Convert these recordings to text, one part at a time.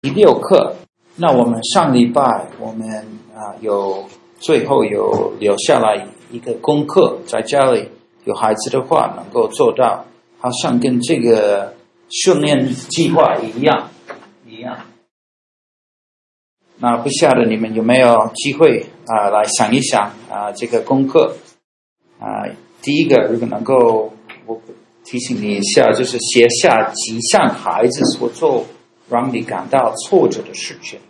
第六课，那我们上礼拜我们啊有最后有留下来一个功课，在家里有孩子的话能够做到，好像跟这个训练计划一样一样。那不晓得你们有没有机会啊来想一想啊这个功课啊第一个如果能够我提醒你一下，就是写下几项孩子所做让你感到挫折的事情。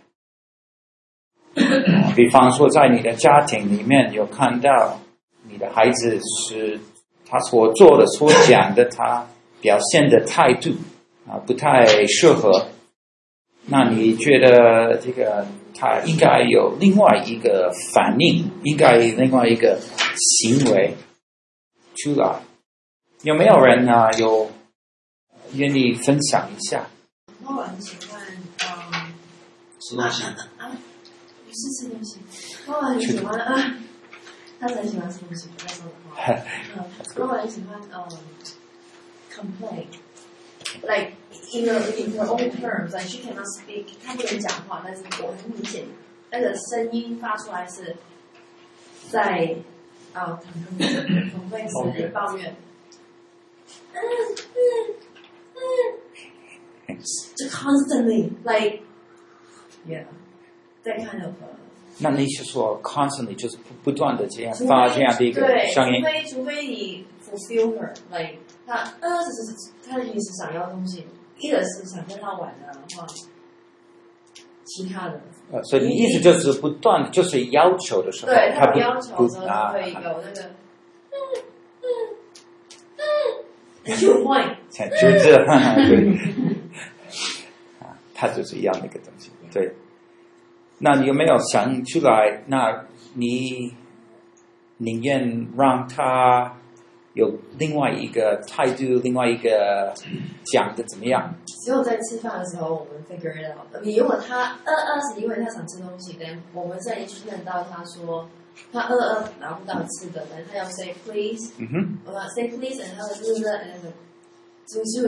比方说，在你的家庭里面有看到你的孩子是他所做的、所讲的，他表现的态度啊不太适合，那你觉得这个他应该有另外一个反应，应该另外一个行为出来？有没有人呢？有愿意分享一下？妈妈很喜欢啊什么事啊你是吃东西妈妈很喜欢啊他很喜欢吃东西妈妈很喜欢呃 complain like in the in the own terms like she cannot speak. 她不能讲话但是我很明显那个声音发出来是在啊很很很很会有人抱怨。就 constantly like yeah that kind of、uh,。那你是说 constantly 就是不不断的这样发这样的一个声音？除非除非你 fulfill her like 他呃是他的意思想要东西，一个是想跟他玩的话，其他的。呃，所以你意思就是不断就是要求的时候，对他不要求的时候就会有那个嗯嗯嗯，就 point 就这样对。它就是一样的一个东西，对。那你有没有想出来？那你宁愿让他有另外一个态度，另外一个讲的怎么样？只有在吃饭的时候，我们 figure it out。你如果他饿饿是因为他想吃东西，但我们在一训练到他说他饿饿拿不到吃的，但他要 say please，嗯哼，我要 say please，然后就是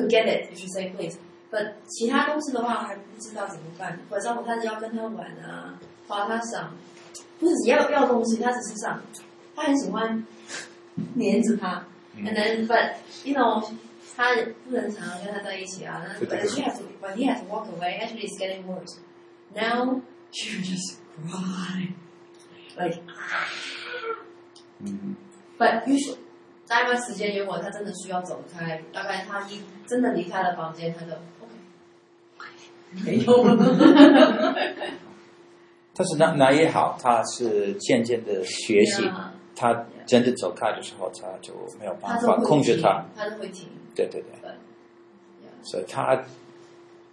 and get it 就是 say please。不，其他东西的话还不知道怎么办。晚上我他是要跟他玩啊，花他想，不是要要东西，他只是想，他很喜欢黏着他。嗯、And then, but you know，他不能常常跟他在一起啊。那 but she has to, but he has to walk away. Actually, it's getting worse. Now she just cry, like. 嗯。But you should. 那一段时间，如果他真的需要走开，大概他一真的离开了房间，他就。没有，但是那那也好，他是渐渐的学习，他真的走开的时候，他就没有办法控制他，他就会停。对对对，所以他，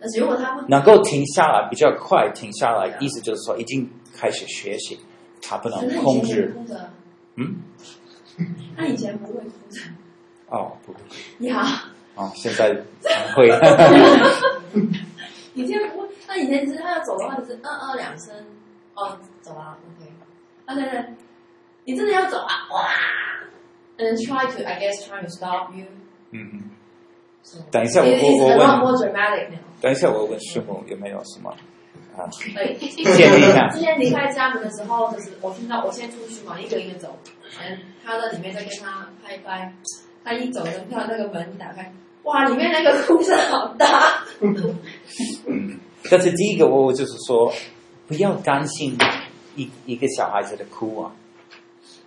但是如果他能够停下来比较快，停下来，意思就是说已经开始学习，他不能控制。嗯？他以前不会哭的。哦，不会。你好。哦，现在会。以前不会，那以前只是他要走的话，只是嗯嗯两声，哦，走啊，OK。啊对对，你真的要走啊，哇！And try to, I guess, try to stop you。嗯嗯。等一下，我我我问。等一下，我问师傅有没有什么啊？对，建立一下。之前离开家门的时候，就是我听到我先出去嘛，一个一个走，嗯，他在里面在跟他拍拍，他一走，就看到那个门一打开。哇，里面那个哭声好大。但是第一个我就是说，不要担心一一个小孩子的哭啊，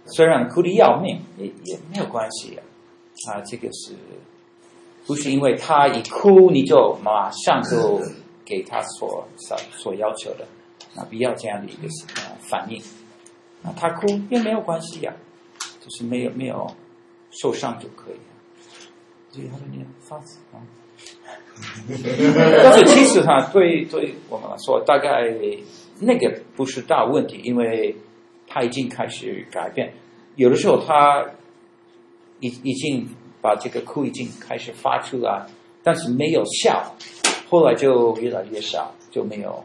虽然哭得要命，也也没有关系啊。啊，这个是不是因为他一哭你就马上就给他所所所要求的？啊，不要这样的一个啊反应。啊，他哭也没有关系呀，就是没有没有受伤就可以。所以他说你发子啊，但是其实哈，对对我们来说，大概那个不是大问题，因为他已经开始改变。有的时候他已已经把这个哭已经开始发出来，但是没有效，后来就越来越少，就没有。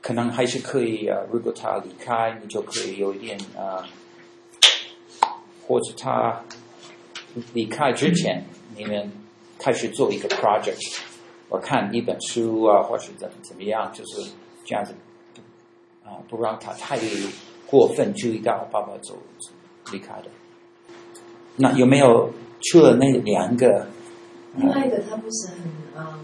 可能还是可以啊，如果他离开，你就可以有一点啊。或者他离开之前，你们开始做一个 project，我看一本书啊，或是怎么怎么样，就是这样子，啊，不让他太过分注意到爸爸走离开的。那有没有除了那两个？另外一个他不是很嗯，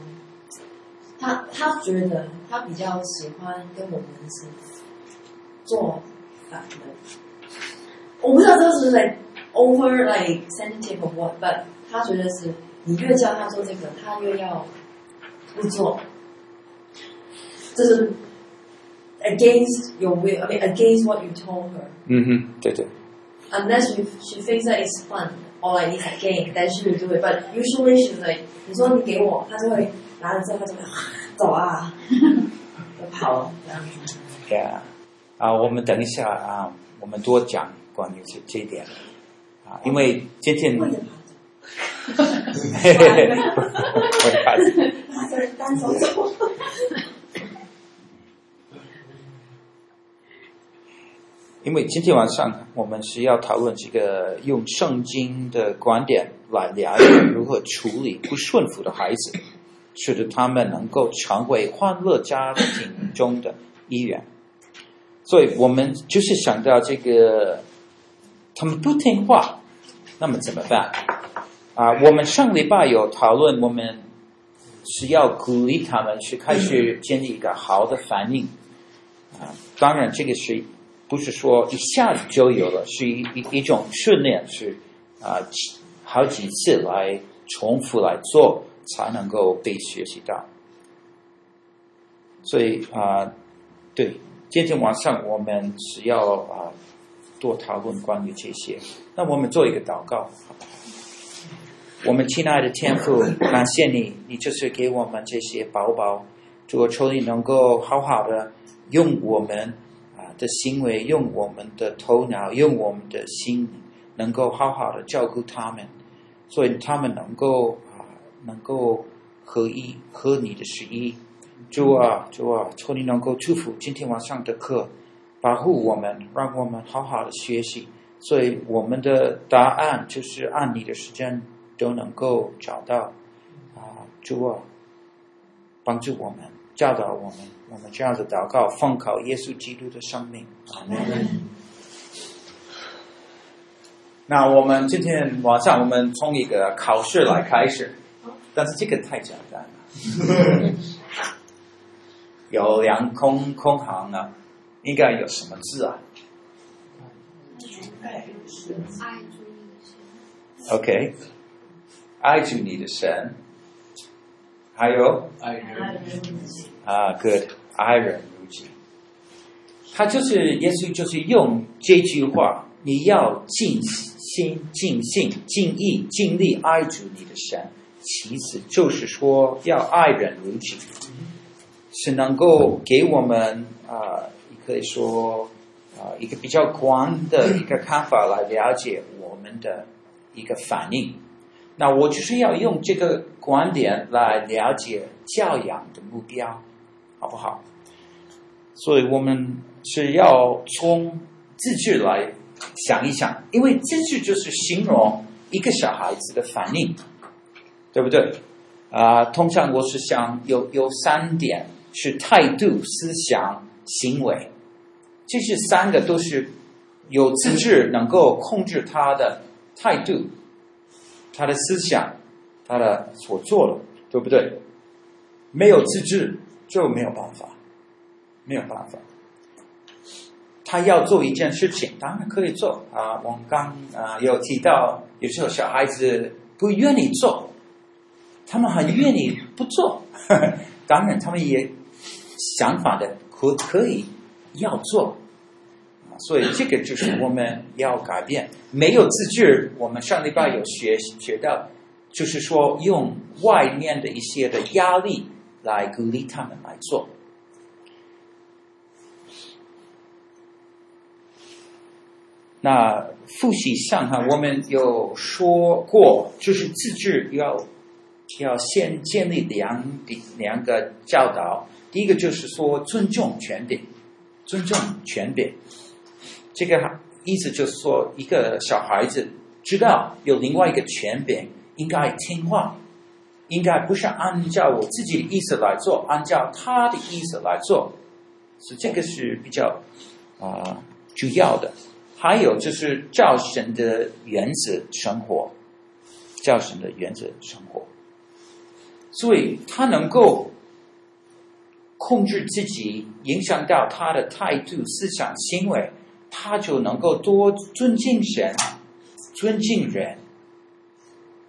他他觉得他比较喜欢跟我们是做反的。我不知道这是 like over like sensitive of what，but 他觉得是你越叫他做这个，他越要不做，就是 against your will，I mean against what you told her。嗯哼，对对。Unless she she thinks that it's fun or like it's a game, then she will do it. But usually she's like，你说你给我，他就会拿了之后，他就会走啊，就跑了这样子。Yeah，啊，我们等一下啊，我们多讲关于这这一点啊，因为今天。会怕死。单手走。因为今天晚上我们是要讨论这个用圣经的观点来了解如何处理不顺服的孩子，使得他们能够成为欢乐家庭中的一员。所以我们就是想到这个，他们不听话，那么怎么办？啊，我们上礼拜有讨论，我们是要鼓励他们去开始建立一个好的反应。啊，当然这个是。不是说一下子就有了，是一一一种训练，是啊，好几次来重复来做，才能够被学习到。所以啊，对，今天晚上我们是要啊多讨论关于这些。那我们做一个祷告，我们亲爱的天父，感谢你，你就是给我们这些宝宝，主我，求你能够好好的用我们啊。的行为，用我们的头脑，用我们的心，能够好好的照顾他们，所以他们能够啊，能够合一，合你的旨意。主啊，主啊，求你能够祝福今天晚上的课，保护我们，让我们好好的学习。所以我们的答案就是按你的时间都能够找到。啊，主啊，帮助我们，教导我们。我们这样子祷告，奉靠耶稣基督的生命。阿门。那我们今天晚上，我们从一个考试来开始，但是这个太简单了。有两空空行啊，应该有什么字啊？OK，爱主你的神，还有爱人啊，Good。爱人如己，他就是耶稣，就是用这句话：你要尽心、尽性、尽意、尽力爱主你的神。其实就是说，要爱人如己，是能够给我们啊，呃、可以说啊、一个比较广的一个看法来了解我们的一个反应。那我就是要用这个观点来了解教养的目标。好不好？所以我们是要从字句来想一想，因为字句就是形容一个小孩子的反应，对不对？啊、通常我是想有有三点是态度、思想、行为，这是三个都是有字句能够控制他的态度、他的思想、他的所做的，对不对？没有字句。就没有办法，没有办法。他要做一件事情，当然可以做啊。我们刚啊有提到，有时候小孩子不愿意做，他们很愿意不做。呵 呵当然，他们也想法的可可以要做。所以这个就是我们要改变。没有字句，我们上礼拜有学学到，就是说用外面的一些的压力。来鼓励他们来做。那复习上哈，我们有说过，就是自制要要先建立两两个教导。第一个就是说尊重权柄，尊重权柄。这个意思就是说，一个小孩子知道有另外一个权柄，应该听话。应该不是按照我自己的意思来做，按照他的意思来做，是这个是比较啊、主要的。还有就是照神的原则生活，照神的原则生活，所以他能够控制自己，影响到他的态度、思想、行为，他就能够多尊敬神、尊敬人。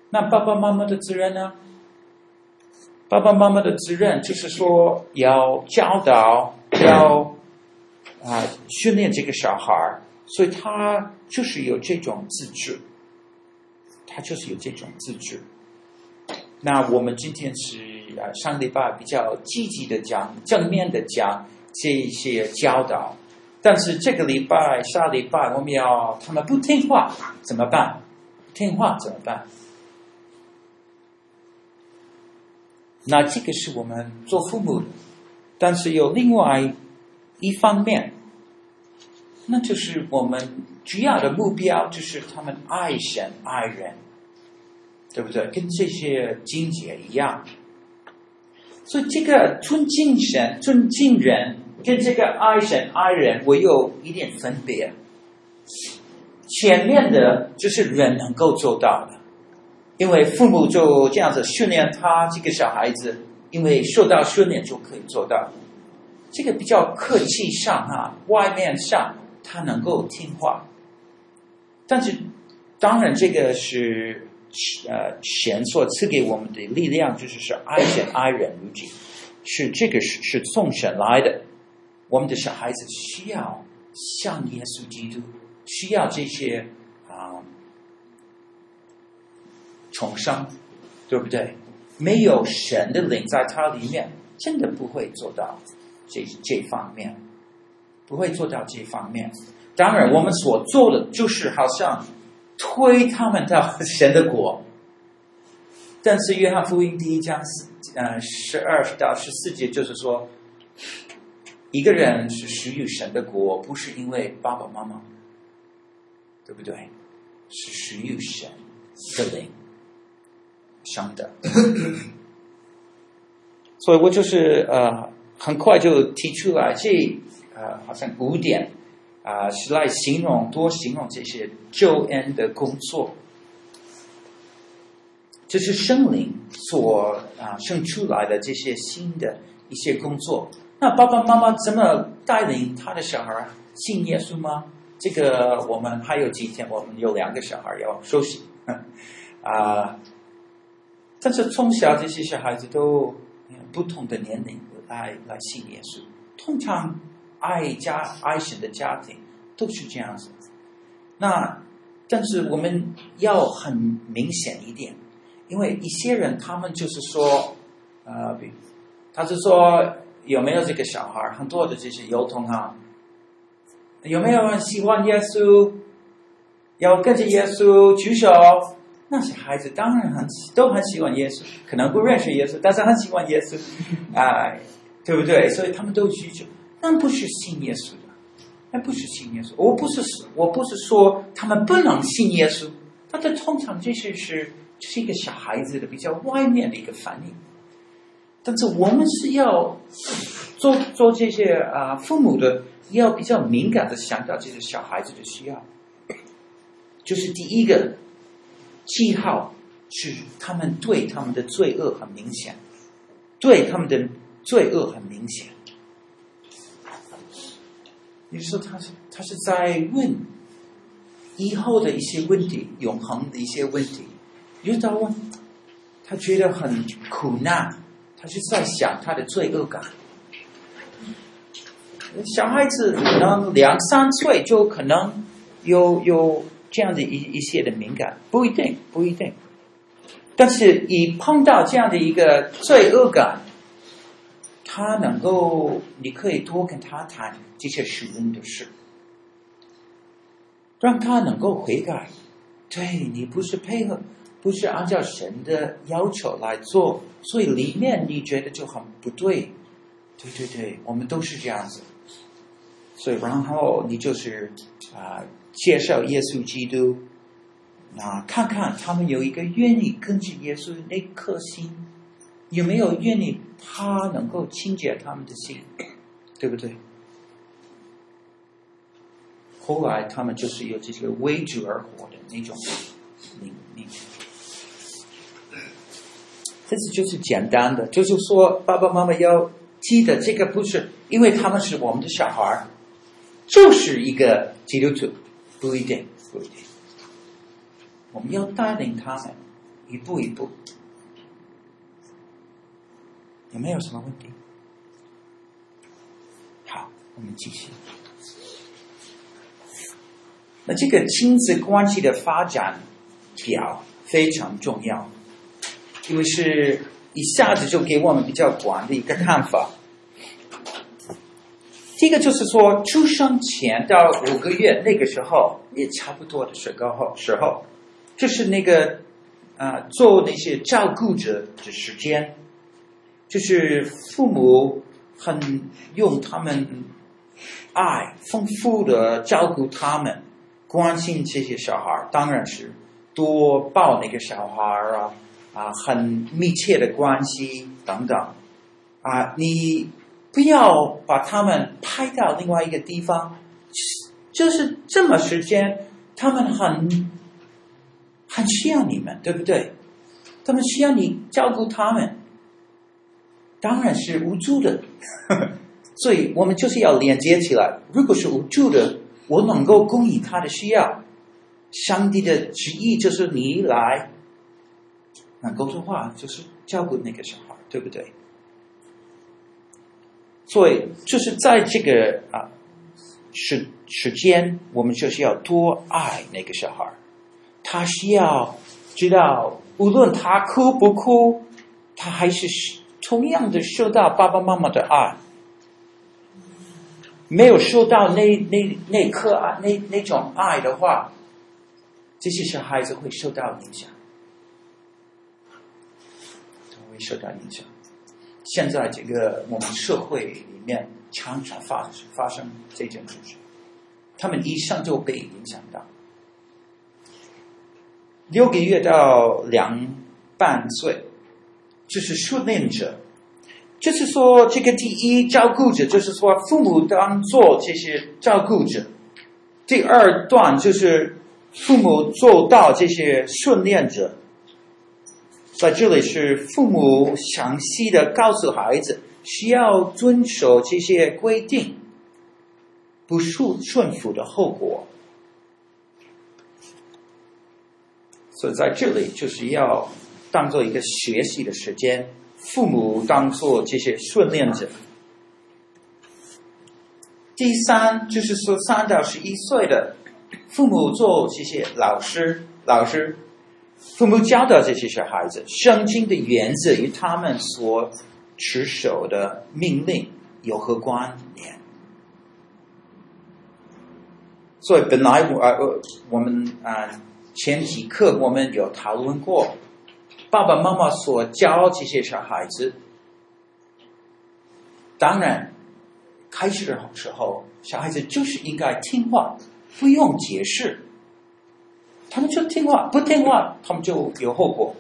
那爸爸妈妈的责任呢？爸爸妈妈的责任就是说要教导，要啊训练这个小孩儿，所以他就是有这种自制，他就是有这种自制。那我们今天是啊上礼拜比较积极的讲，正面的讲这一些教导，但是这个礼拜、下礼拜我们要他们不听话怎么办？听话怎么办？那这个是我们做父母的，但是有另外一方面，那就是我们主要的目标就是他们爱神爱人，对不对？跟这些经节一样。所以这个尊敬神、尊敬人，跟这个爱神爱人，我有一点分别。前面的就是人能够做到的。因为父母就这样子训练他这个小孩子，因为受到训练就可以做到。这个比较客气上啊，外面上他能够听话。但是当然这个是呃神所赐给我们的力量，就是是爱神爱人如己，是这个是是从神来的。我们的小孩子需要像耶稣基督，需要这些啊。重生，对不对？没有神的灵在他里面，真的不会做到这这方面，不会做到这方面。当然，我们所做的就是好像推他们到神的国。但是，约翰福音第一章呃十二到十四节就是说，一个人是属于神的国，不是因为爸爸妈妈，对不对？是属于神的灵。上的，所以我就是呃，很快就提出来这呃，好像五点啊、呃，是来形容多形容这些救恩的工作，这是圣灵所啊、呃、生出来的这些新的一些工作。那爸爸妈妈怎么带领他的小孩信耶稣吗？这个我们还有几天，我们有两个小孩要休息 啊。但是从小这些小孩子都不同的年龄来来信耶稣，通常爱家爱神的家庭都是这样子。那但是我们要很明显一点，因为一些人他们就是说，呃，他是说有没有这个小孩？很多的这些幼童啊，有没有人喜欢耶稣？要跟着耶稣举手。那些孩子当然很都很喜欢耶稣，可能不认识耶稣，但是很喜欢耶稣，哎，对不对？所以他们都举手，但不是信耶稣的，那不是信耶稣。我不是我不是说他们不能信耶稣，但是通常这些是这是一个小孩子的比较外面的一个反应。但是我们是要做做这些啊父母的，要比较敏感的想到这些小孩子的需要，就是第一个。记号是他们对他们的罪恶很明显，对他们的罪恶很明显。你说他是他是在问以后的一些问题，永恒的一些问题。遇到问，他觉得很苦难，他就在想他的罪恶感。小孩子可能两三岁就可能有有。这样的一一些的敏感，不一定，不一定。但是，一碰到这样的一个罪恶感，他能够，你可以多跟他谈这些属灵的事，让他能够悔改。对，你不是配合，不是按照神的要求来做，所以里面你觉得就很不对。对对对，我们都是这样子。所以，然后你就是啊。介绍耶稣基督，啊，看看他们有一个愿意跟着耶稣那颗心，有没有愿意他能够清洁他们的心，对不对？后来他们就是有这些为主而活的那种命命。这是就是简单的，就是说爸爸妈妈要记得这个不是，因为他们是我们的小孩儿，就是一个基督徒，不一定不一定。我们要带领他们一步一步。有没有什么问题？好，我们继续。那这个亲子关系的发展表非常重要，因为是一下子就给我们比较广的一个看法。这个就是说，出生前到五个月那个时候也差不多的时候，时候就是那个啊、做那些照顾者的时间。就是父母很用他们爱丰富的照顾他们，关心这些小孩，当然是多抱那个小孩啊啊，很密切的关系等等啊，你不要把他们派到另外一个地方，就是这么时间，他们很很需要你们，对不对？他们需要你照顾他们。当然是无助的，所以我们就是要连接起来。如果是无助的，我能够供应他的需要。上帝的旨意就是你来，能够说话就是照顾那个小孩，对不对？所以就是在这个啊时时间，我们就是要多爱那个小孩。他需要知道，无论他哭不哭，他还是。同样的受到爸爸妈妈的爱，没有受到那那那颗爱那那种爱的话，这些小孩子会受到影响，会受到影响。现在这个我们社会里面常常发发生这种事情，他们一生就被影响到，六个月到两半岁。就是训练者，就是说，这个第一照顾者，就是说父母当做这些照顾者；第二段就是父母做到这些训练者。在这里是父母详细的告诉孩子，需要遵守这些规定，不顺顺服的后果。所以在这里就是要。当做一个学习的时间，父母当做这些训练者。第三就是说，三到十一岁的父母做这些老师，老师，父母教导这些小孩子，圣经的原则与他们所持守的命令有何关联？所以本来我呃我们啊前几课我们有讨论过。爸爸妈妈所教这些小孩子，当然开始的时候，小孩子就是应该听话，不用解释，他们就听话，不听话，他们就有后果。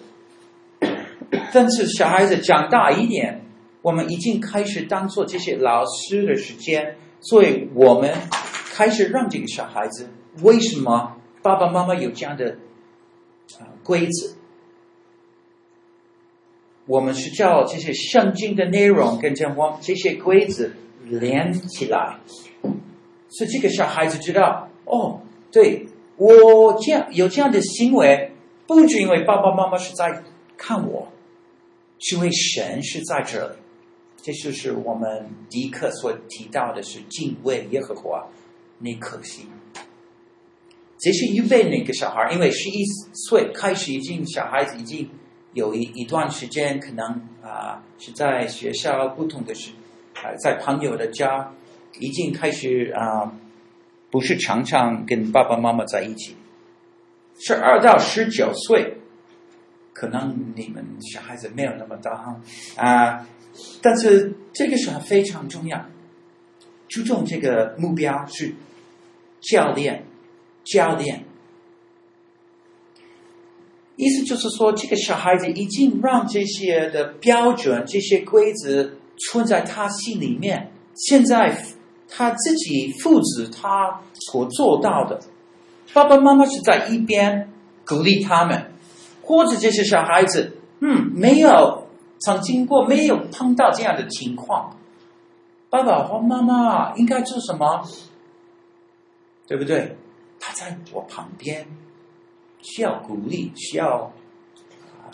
但是小孩子长大一点，我们已经开始当做这些老师的时间，所以我们开始让这个小孩子，为什么爸爸妈妈有这样的啊规则？我们是叫这些圣经的内容跟这我这些规则连起来，所以这个小孩子知道哦，对，我这样有这样的行为，不是因为爸爸妈妈是在看我，是因为神是在这里。这就是我们迪克所提到的是敬畏耶和华那颗心。这是预备那个小孩，因为十一岁开始已经小孩子已经。有一一段时间，可能啊、是在学校不同的时，啊、在朋友的家，已经开始啊、不是常常跟爸爸妈妈在一起。十二到十九岁，可能你们小孩子没有那么大哈啊、但是这个时候非常重要，注重这个目标是教练，教练。意思就是说，这个小孩子已经让这些的标准、这些规则存在他心里面。现在他自己父子他所做到的，爸爸妈妈是在一边鼓励他们，或者这些小孩子，嗯，没有曾经过，没有碰到这样的情况，爸爸或妈妈应该做什么？对不对？他在我旁边。需要鼓励，需要啊，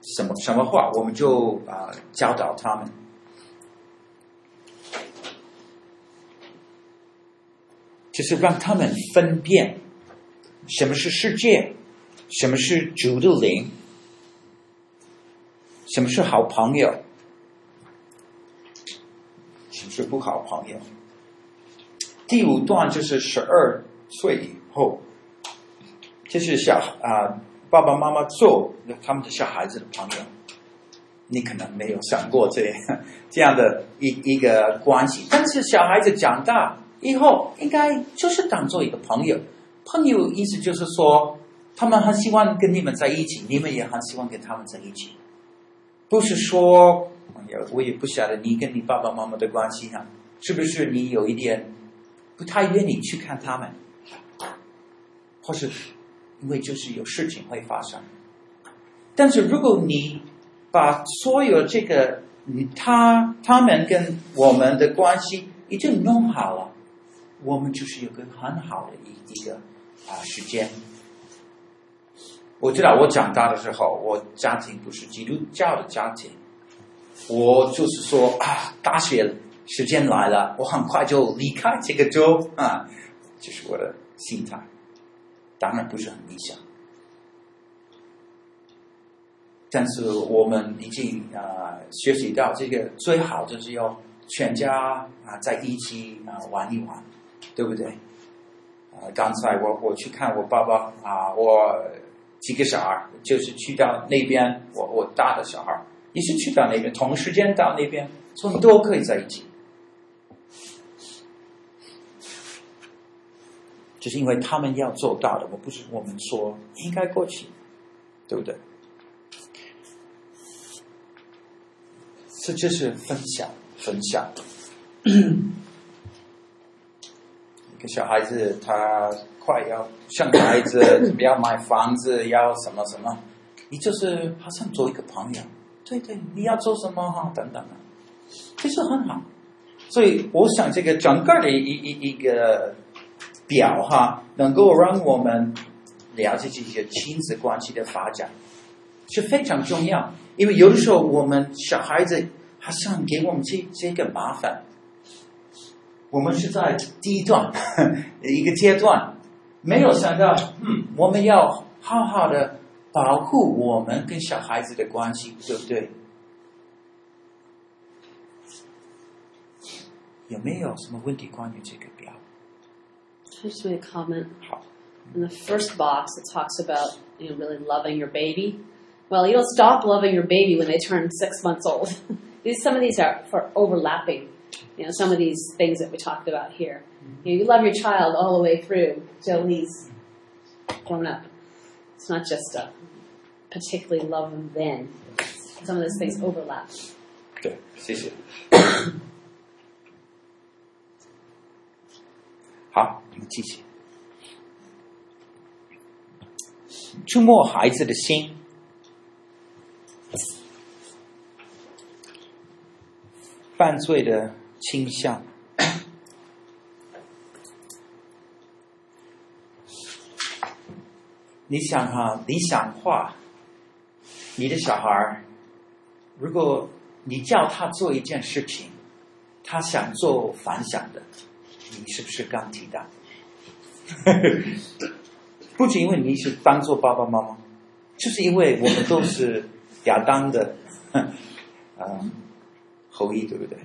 什么什么话，我们就啊教导他们，就是让他们分辨什么是世界，什么是主的灵，什么是好朋友，什么是不好朋友。第五段就是十二。岁以后，就是小啊，爸爸妈妈做他们的小孩子的朋友，你可能没有想过这样 这样的一一个关系。但是小孩子长大以后，应该就是当做一个朋友。朋友意思就是说，他们很希望跟你们在一起，你们也很希望跟他们在一起。不是说，我也不晓得你跟你爸爸妈妈的关系啊，是不是你有一点不太愿意去看他们？或是因为就是有事情会发生，但是如果你把所有这个他他们跟我们的关系已经弄好了，我们就是有个很好的一一个啊时间。我知道我长大的时候，我家庭不是基督教的家庭，我就是说啊，大学时间来了，我很快就离开这个州啊，这、是我的心态。当然不是很理想，但是我们已经啊、学习到这个最好就是要全家啊、在一起啊、玩一玩，对不对？啊、刚才我我去看我爸爸啊、我几个小孩就是去到那边，我我大的小孩也是去到那边，同时间到那边，所以都可以在一起。就是因为他们要做到的，我不是我们说应该过去，对不对？这就是分享，分享。小孩子他快要生孩子，要买房子，要什么什么，你就是好像做一个朋友，对对，你要做什么哈，等等啊，其实很好。所以我想这个整个的一一一个。表哈，能够让我们了解这些亲子关系的发展是非常重要。因为有的时候我们小孩子好像给我们这这个麻烦，我们是在第一段一个阶段，没有想到，嗯，我们要好好的保护我们跟小孩子的关系，对不对？有没有什么问题关于这个表？just make a comment. In the first box, it talks about you know really loving your baby. Well, you don't stop loving your baby when they turn six months old. these some of these are for overlapping. You know, some of these things that we talked about here. You, know, you love your child all the way through till he's grown up. It's not just a particularly love them then. Some of those things overlap. Okay, 谢谢。好。继续，触摸孩子的心，犯罪的 倾向。你想哈，理想化，你的小孩儿，如果你叫他做一件事情，他想做反向的，你是不是刚提到？不仅因为你是当做爸爸妈妈，就是因为我们都是亚当的、嗯、后裔，对不对？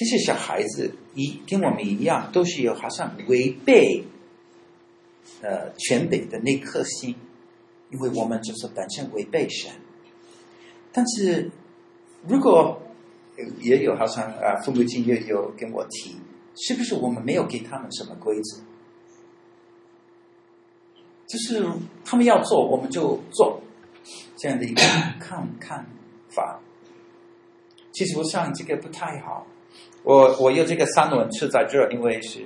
这些小孩子一跟我们一样，都是有好像违背呃权柄的那颗心，因为我们就是本身违背神。但是如果也有好像啊，父母亲也有跟我提。是不是我们没有给他们什么规则？就是他们要做，我们就做，这样的一个看看法。其实我想这个不太好。我我有这个三轮车在这，因为是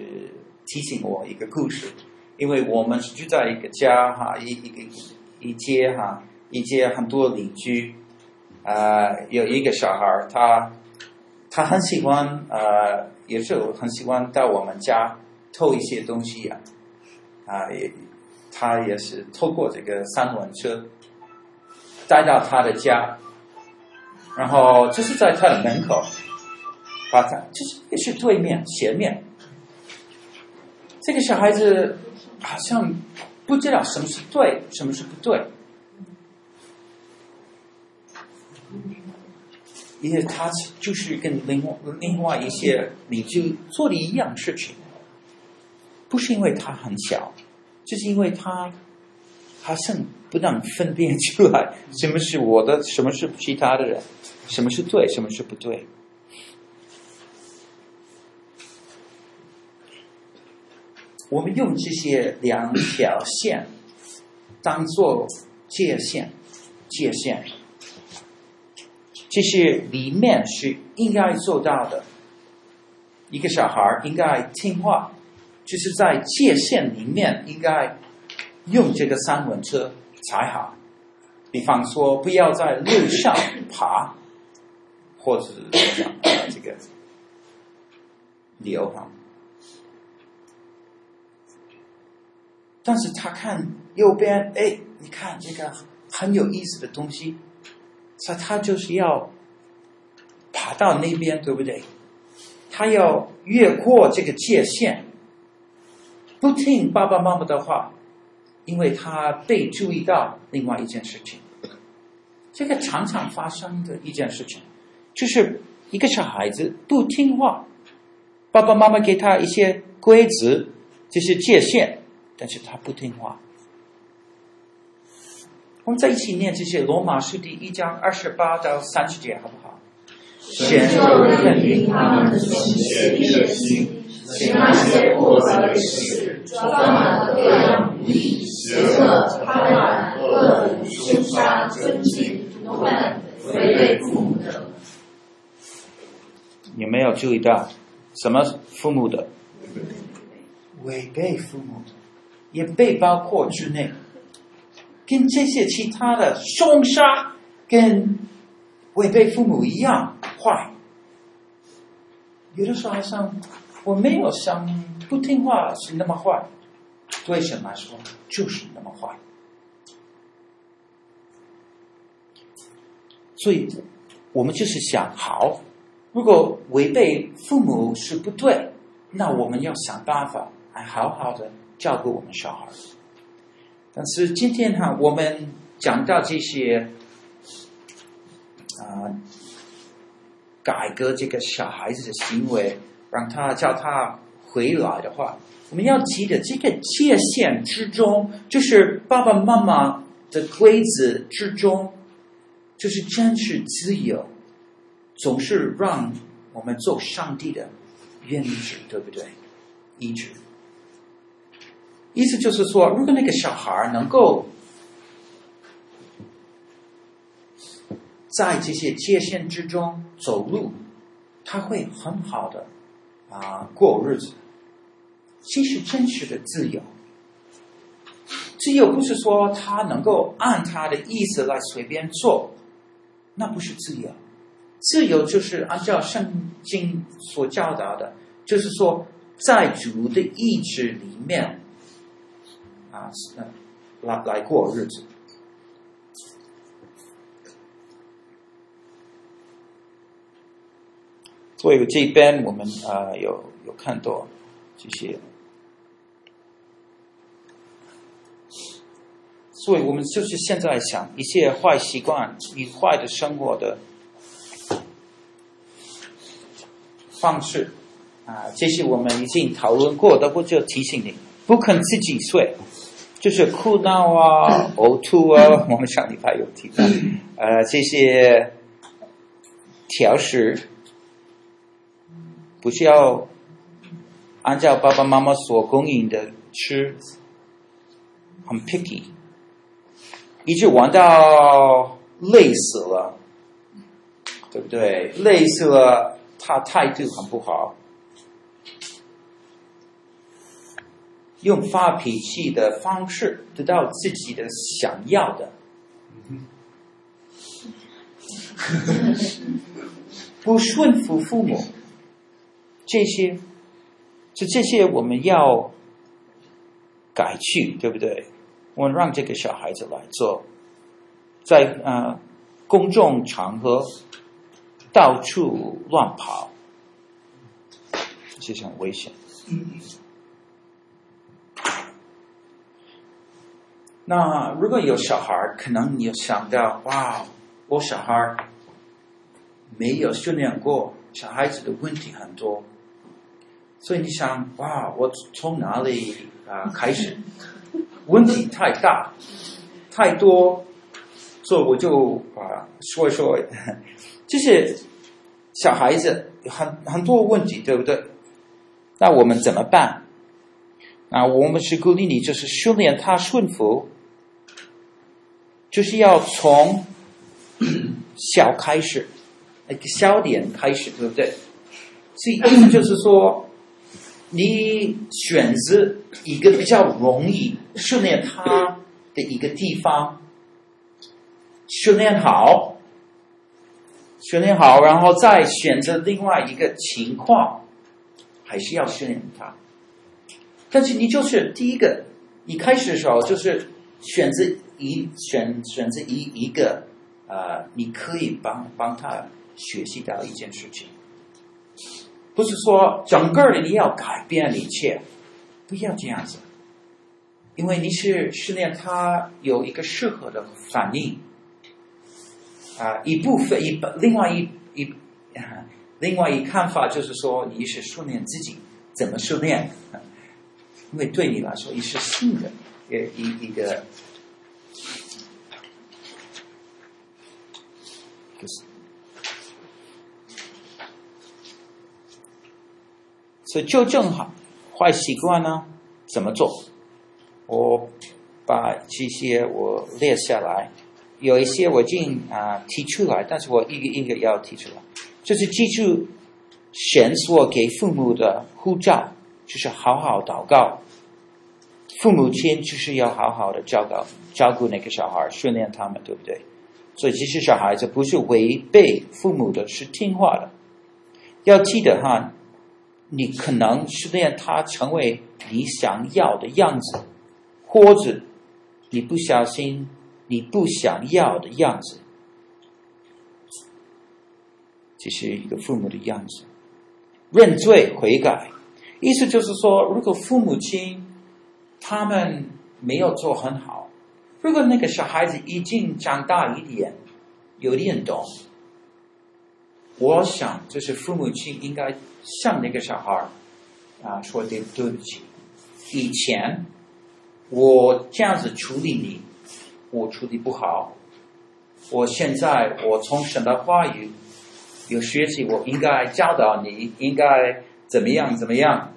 提醒我一个故事。因为我们是住在一个家哈，一一个一街哈，一街很多邻居。呃，有一个小孩，他他很喜欢呃，有时候很喜欢到我们家偷一些东西呀。啊，也他也是透过这个三轮车带到他的家，然后就是在他的门口。发展就是也是对面斜面，这个小孩子好像不知道什么是对，什么是不对，因为他就是跟另外另外一些你就做的一样事情，不是因为他很小，就是因为他好像不能分辨出来什么是我的，什么是其他的人，什么是对，什么是不对。我们用这些两条线当做界限，界限，这是里面是应该做到的。一个小孩应该听话，就是在界限里面应该用这个三轮车才好。比方说，不要在路上爬，或者这个流哈。但是他看右边，哎，你看这个很有意思的东西，所以他就是要爬到那边，对不对？他要越过这个界限，不听爸爸妈妈的话，因为他被注意到另外一件事情。这个常常发生的一件事情，就是一个小孩子不听话，爸爸妈妈给他一些规则，这是界限。但是他不听话。我们在一起念这些罗马书第一章二十八到三十节，好不好？先受认定他们的邪僻的心，使那些过恶的事装满了各样不义、邪恶、贪婪、恶毒、凶杀、争竞、诬赖、违背父母的。有没有注意到什么父母的？违背父母的。也被包括之内，跟这些其他的凶杀跟违背父母一样坏。有的时候好像我没有想不听话是那么坏，对神来说就是那么坏。所以，我们就是想，好，如果违背父母是不对，那我们要想办法来好好的。照顾我们小孩，但是今天哈，我们讲到这些啊、改革这个小孩子的行为，让他叫他回来的话，我们要记得这个界限之中，就是爸爸妈妈的规则之中，就是真实自由，总是让我们做上帝的原则，对不对？一直。意思就是说，如果那个小孩能够在这些界限之中走路，他会很好的啊过日子。这是真实的自由。自由不是说他能够按他的意思来随便做，那不是自由。自由就是按照圣经所教导的，就是说在主的意志里面。啊，来来过日子。所以这边我们啊、有有看到这些，所以我们就是现在想一些坏习惯与坏的生活的方式啊，这些我们已经讨论过的，我就提醒你，不肯自己睡。就是哭闹啊、呕吐啊，我们上礼拜有提到，呃，这些挑食，不需要按照爸爸妈妈所供应的吃，很 picky，一直玩到累死了，对不对？累死了，他态度很不好，用发脾气的方式得到自己的想要的，不顺服父母，这些，就这些我们要改去，对不对？我让这个小孩子来做，在呃公众场合到处乱跑，这是很危险。那如果有小孩，可能你想到，哇，我小孩没有训练过，小孩子的问题很多，所以你想，哇，我从哪里啊、开始？问题太大，太多，所以我就啊说一说，就是小孩子很很多问题，对不对？那我们怎么办？啊，我们是鼓励你，就是训练他顺服，就是要从 小开始，那个小点开始，对不对？所以就是说。你选择一个比较容易训练他的一个地方，训练好，训练好，然后再选择另外一个情况，还是要训练他。但是你就是第一个，你开始的时候就是选择一选选择一一个呃，你可以帮帮他学习到一件事情。不是说整个的你要改变一切，不要这样子，因为你是训练他有一个适合的反应，啊，一部分一另外一一另外一看法就是说你是训练自己怎么训练，因为对你来说也是新的一一一个，就是。所以纠正好坏习惯呢，怎么做？我把这些我列下来，有一些我已经啊提出来，但是我一个一个要提出来。就是记住神所给父母的呼召，就是好好祷告。父母亲就是要好好的教导照顾那个小孩，训练他们，对不对？所以其实小孩子不是违背父母的，是听话的。要记得哈。你可能训练他成为你想要的样子，或者你不小心你不想要的样子，这是一个父母的样子。认罪悔改，意思就是说，如果父母亲他们没有做很好，如果那个小孩子已经长大一点，有点懂。我想，就是父母亲应该向那个小孩啊说点对不起。以前我这样子处理你，我处理不好。我现在我从神的话语有学习，我应该教导你应该怎么样怎么样，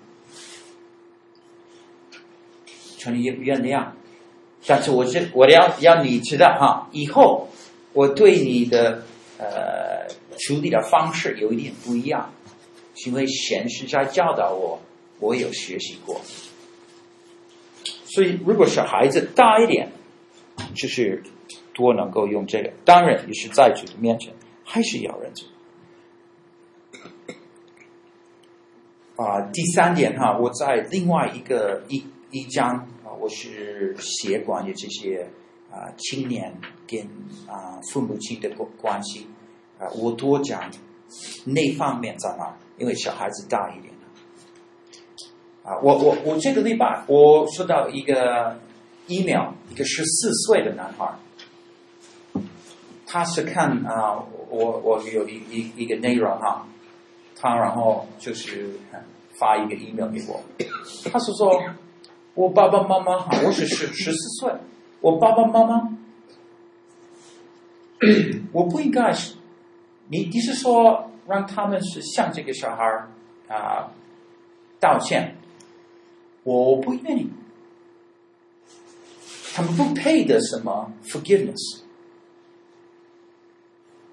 求你原谅。但是我是我要要你知道哈，以后我对你的呃。处理的方式有一点不一样，因为神是在教导我，我有学习过。所以，如果小孩子大一点，就是多能够用这个。当然，也是在主的面前，还是要认真。啊，第三点哈，我在另外一个一一章我是写关于这些啊青年跟啊父母亲的关关系。啊，我多讲那方面在哪？因为小孩子大一点了。啊，我我我这个礼拜我收到一个 email，一个十四岁的男孩，他是看啊，我我有一一一个内容哈，他然后就是发一个 email 给我，他是说，我爸爸妈妈哈，我是十十四岁，我爸爸妈妈，我不应该是。你你是说让他们是向这个小孩啊、道歉？我不愿意。他们不配得什么 forgiveness，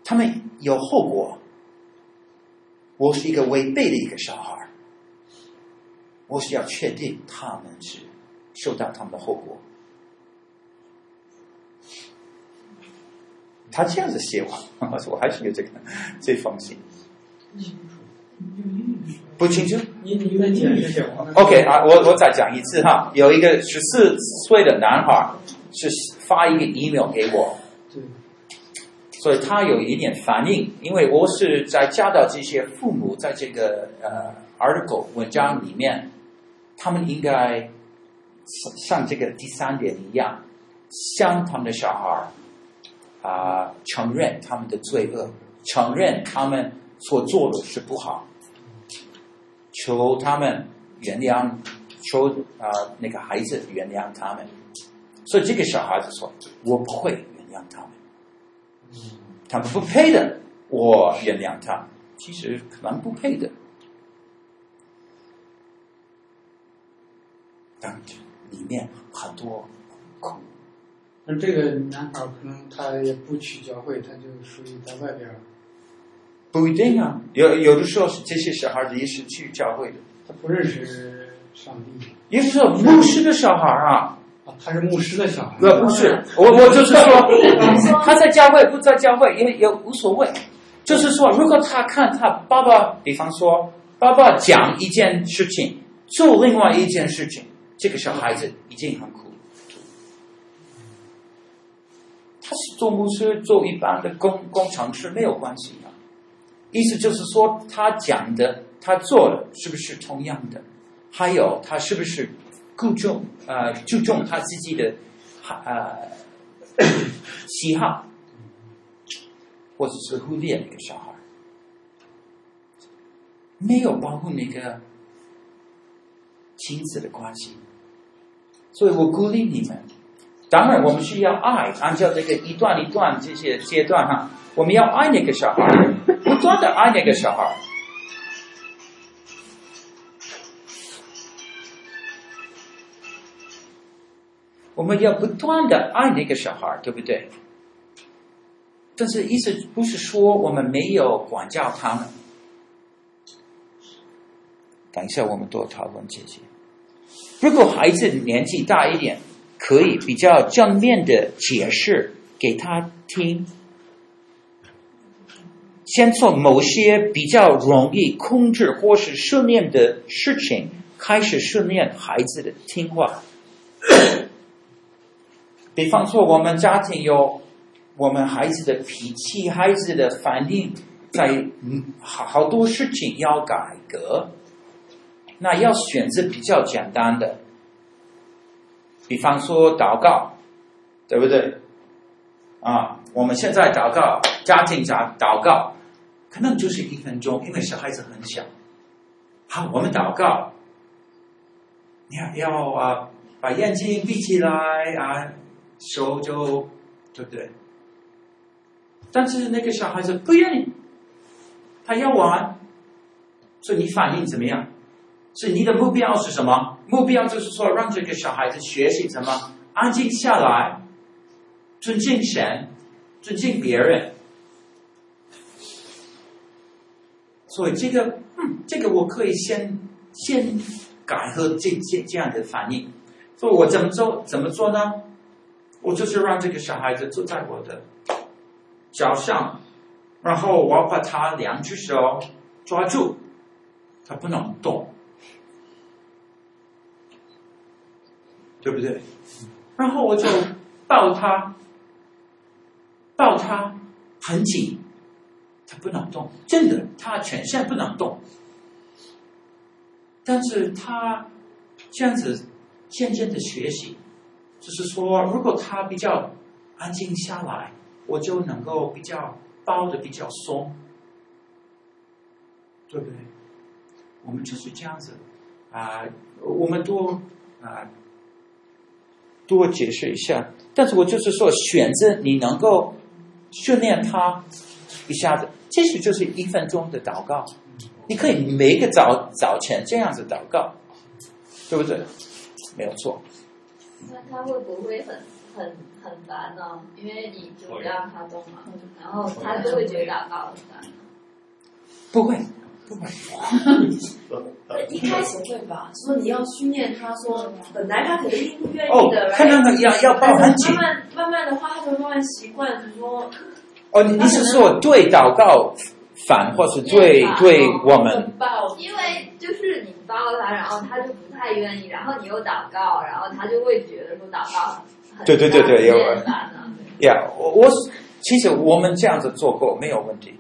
他们有后果。我是一个违背的一个小孩，我是要确定他们是受到他们的后果。他这样子写完，我还是有这个这封信。不清楚。你你再讲一下。OK 啊，我我再讲一次哈。有一个十四岁的男孩是发一个 email 给我，所以他有一点反应，因为我是在教导这些父母，在这个呃 article 文章里面，他们应该像这个第三点一样，向他们的小孩啊、承认他们的罪恶，承认他们所做的是不好。求他们原谅，求啊、那个孩子原谅他们，所以这个小孩子说：“我不会原谅他们，他们不配的，我原谅他。其实可能不配的，但里面很多苦。那这个男孩可能他也不去教会，他就属于在外边。”不一定啊，有有的时候是这些小孩子也是去教会的，他不认识上帝。也是说牧师的小孩啊，啊，他是牧师的小孩。不，不是，我我就是说，他在教会不在教会也也无所谓。就是说，如果他看他爸爸，比方说爸爸讲一件事情，做另外一件事情，这个小孩子已经很苦。他是做牧师，做一般的工工程师没有关系啊。意思就是说，他讲的，他做的是不是同样的？还有，他是不是注重呃注重他自己的呃喜好，或者是忽略那个小孩，没有保护那个亲子的关系。所以我鼓励你们，当然我们需要爱，按照这个一段一段这些阶段哈。我们要爱那个小孩，不断的爱那个小孩。我们要不断的爱那个小孩，对不对？但是意思不是说我们没有管教他们。等一下，我们多讨论这些。如果孩子年纪大一点，可以比较正面的解释给他听。先从某些比较容易控制或是训练的事情开始训练孩子的听话。比方说，我们家庭有我们孩子的脾气、孩子的反应，在好好多事情要改革，那要选择比较简单的。比方说祷告，对不对？啊，我们现在祷告，家庭讲祷告。可能就是一分钟，因为小孩子很小。好，我们祷告。你要要啊，把眼睛闭起来啊，手就对不对？但是那个小孩子不愿意，他要玩。所以你反应怎么样？是你的目标是什么？目标就是说，让这个小孩子学习怎么安静下来，尊敬神，尊敬别人。所以这个，嗯，这个我可以先先改和这这这样的反应。所以我怎么做？怎么做呢？我就是让这个小孩子坐在我的脚上，然后我要把他两只手抓住，他不能动，对不对？然后我就抱他，抱他很紧。他不能动，真的，他全身不能动。但是他这样子渐渐的学习，就是说，如果他比较安静下来，我就能够比较抱的比较松，对不对？我们就是这样子啊、呃，我们都啊、呃、多解释一下。但是我就是说，选择你能够训练他。一下子，其实就是一分钟的祷告，你可以每个早早前这样子祷告，对不对？没有错。那他会不会很很很烦呢？因为你就不让他动嘛，然后他就会觉得祷告很烦。不会，不会。一开始会吧，说你要训练他说，本来他肯定不愿意的，哦，看到要要抱很紧。慢慢慢慢的话，他就慢慢习惯，比如说。哦，你你是说对祷告反，或是对对我们？抱，因为就是你抱他，然后他就不太愿意，然后你又祷告，然后他就会觉得说祷告很对对对对，有。呀 Yeah，我我其实我们这样子做过没有问题，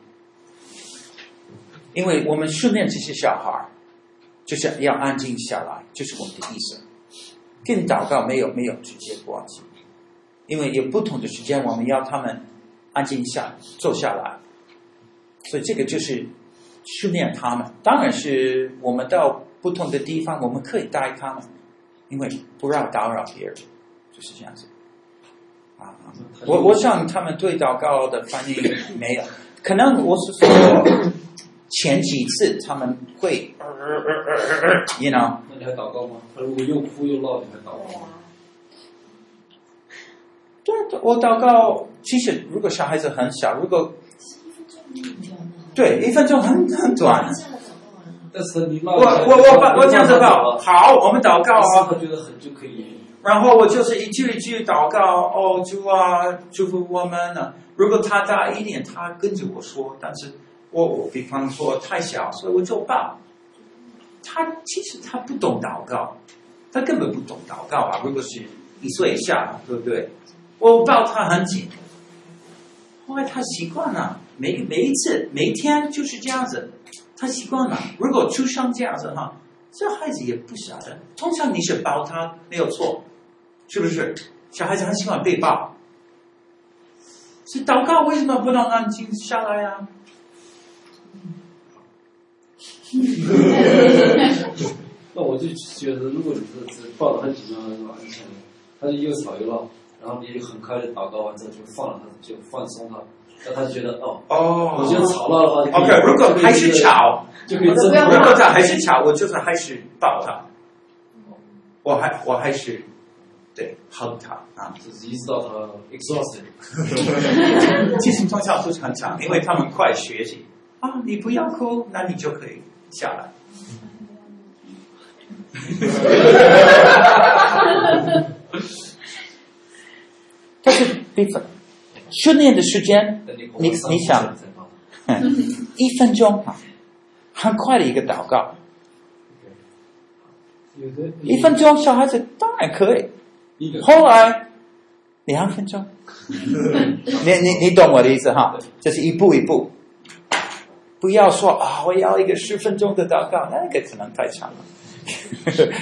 因为我们训练这些小孩，就是要安静下来，就是我们的意思，跟祷告没有没有直接关系，因为有不同的时间，我们要他们。安静下，坐下来，所以这个就是训练他们。当然是我们到不同的地方，我们可以带他们，因为不让打扰别人，就是这样子。啊，我我想他们对祷告的反应没有，可能我是说前几次他们会，you know。那你还祷告吗？他如果又哭又闹，你还祷告吗？对，我祷告。其实，如果小孩子很小，如果对一分钟很很短。但是你我我我把我这样子祷，好，我们祷告啊。他觉得很就可以。然后我就是一句一句祷告，哦，主啊，祝福我们呢。如果他大一点，他跟着我说，但是我我比方说太小，所以我就抱。他其实他不懂祷告，他根本不懂祷告啊。如果是一岁以下，对不对？我抱他很紧，后来他习惯了，每每一次每一天就是这样子，他习惯了。如果出生这样子哈，这孩子也不晓得。通常你是抱他没有错，是不是？小孩子很喜欢被抱。是祷告为什么不能安静下来呀？那我就觉得，如果你是只抱得很紧张的话，你想他就又吵又闹。然后你很快的祷告完之后就放了他，就放松了，那他就觉得哦哦，我觉得吵闹的话，OK，如果还是吵，就可以真。如果他还是吵，我就是还是抱他，我还我还是对 hold 他啊，就是一直到他 exhausted。其实从小都很长，因为他们快学习啊，你不要哭，那你就可以下来。但是，比方训练的时间，你你想，一分钟啊，很快的一个祷告，一分钟小孩子当然可以，后来两分钟，你你你懂我的意思哈？这是一步一步，不要说啊，我要一个十分钟的祷告，那个可能太长了。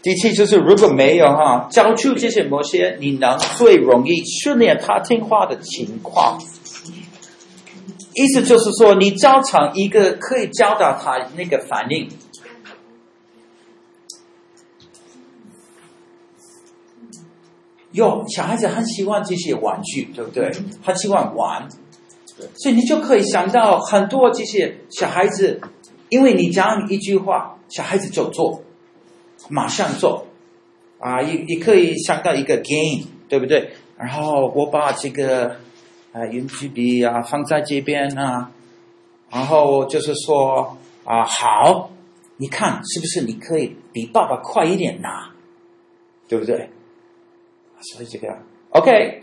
第七就是，如果没有哈，教出这些某些你能最容易训练他听话的情况，意思就是说，你教成一个可以教导他那个反应。哟，小孩子很喜欢这些玩具，对不对？很喜欢玩，所以你就可以想到很多这些小孩子，因为你讲一句话，小孩子就做。马上做，啊，也也可以想到一个 game，对不对？然后我把这个啊圆珠笔啊放在这边啊，然后就是说啊好，你看是不是你可以比爸爸快一点拿，对不对？所以这个 OK，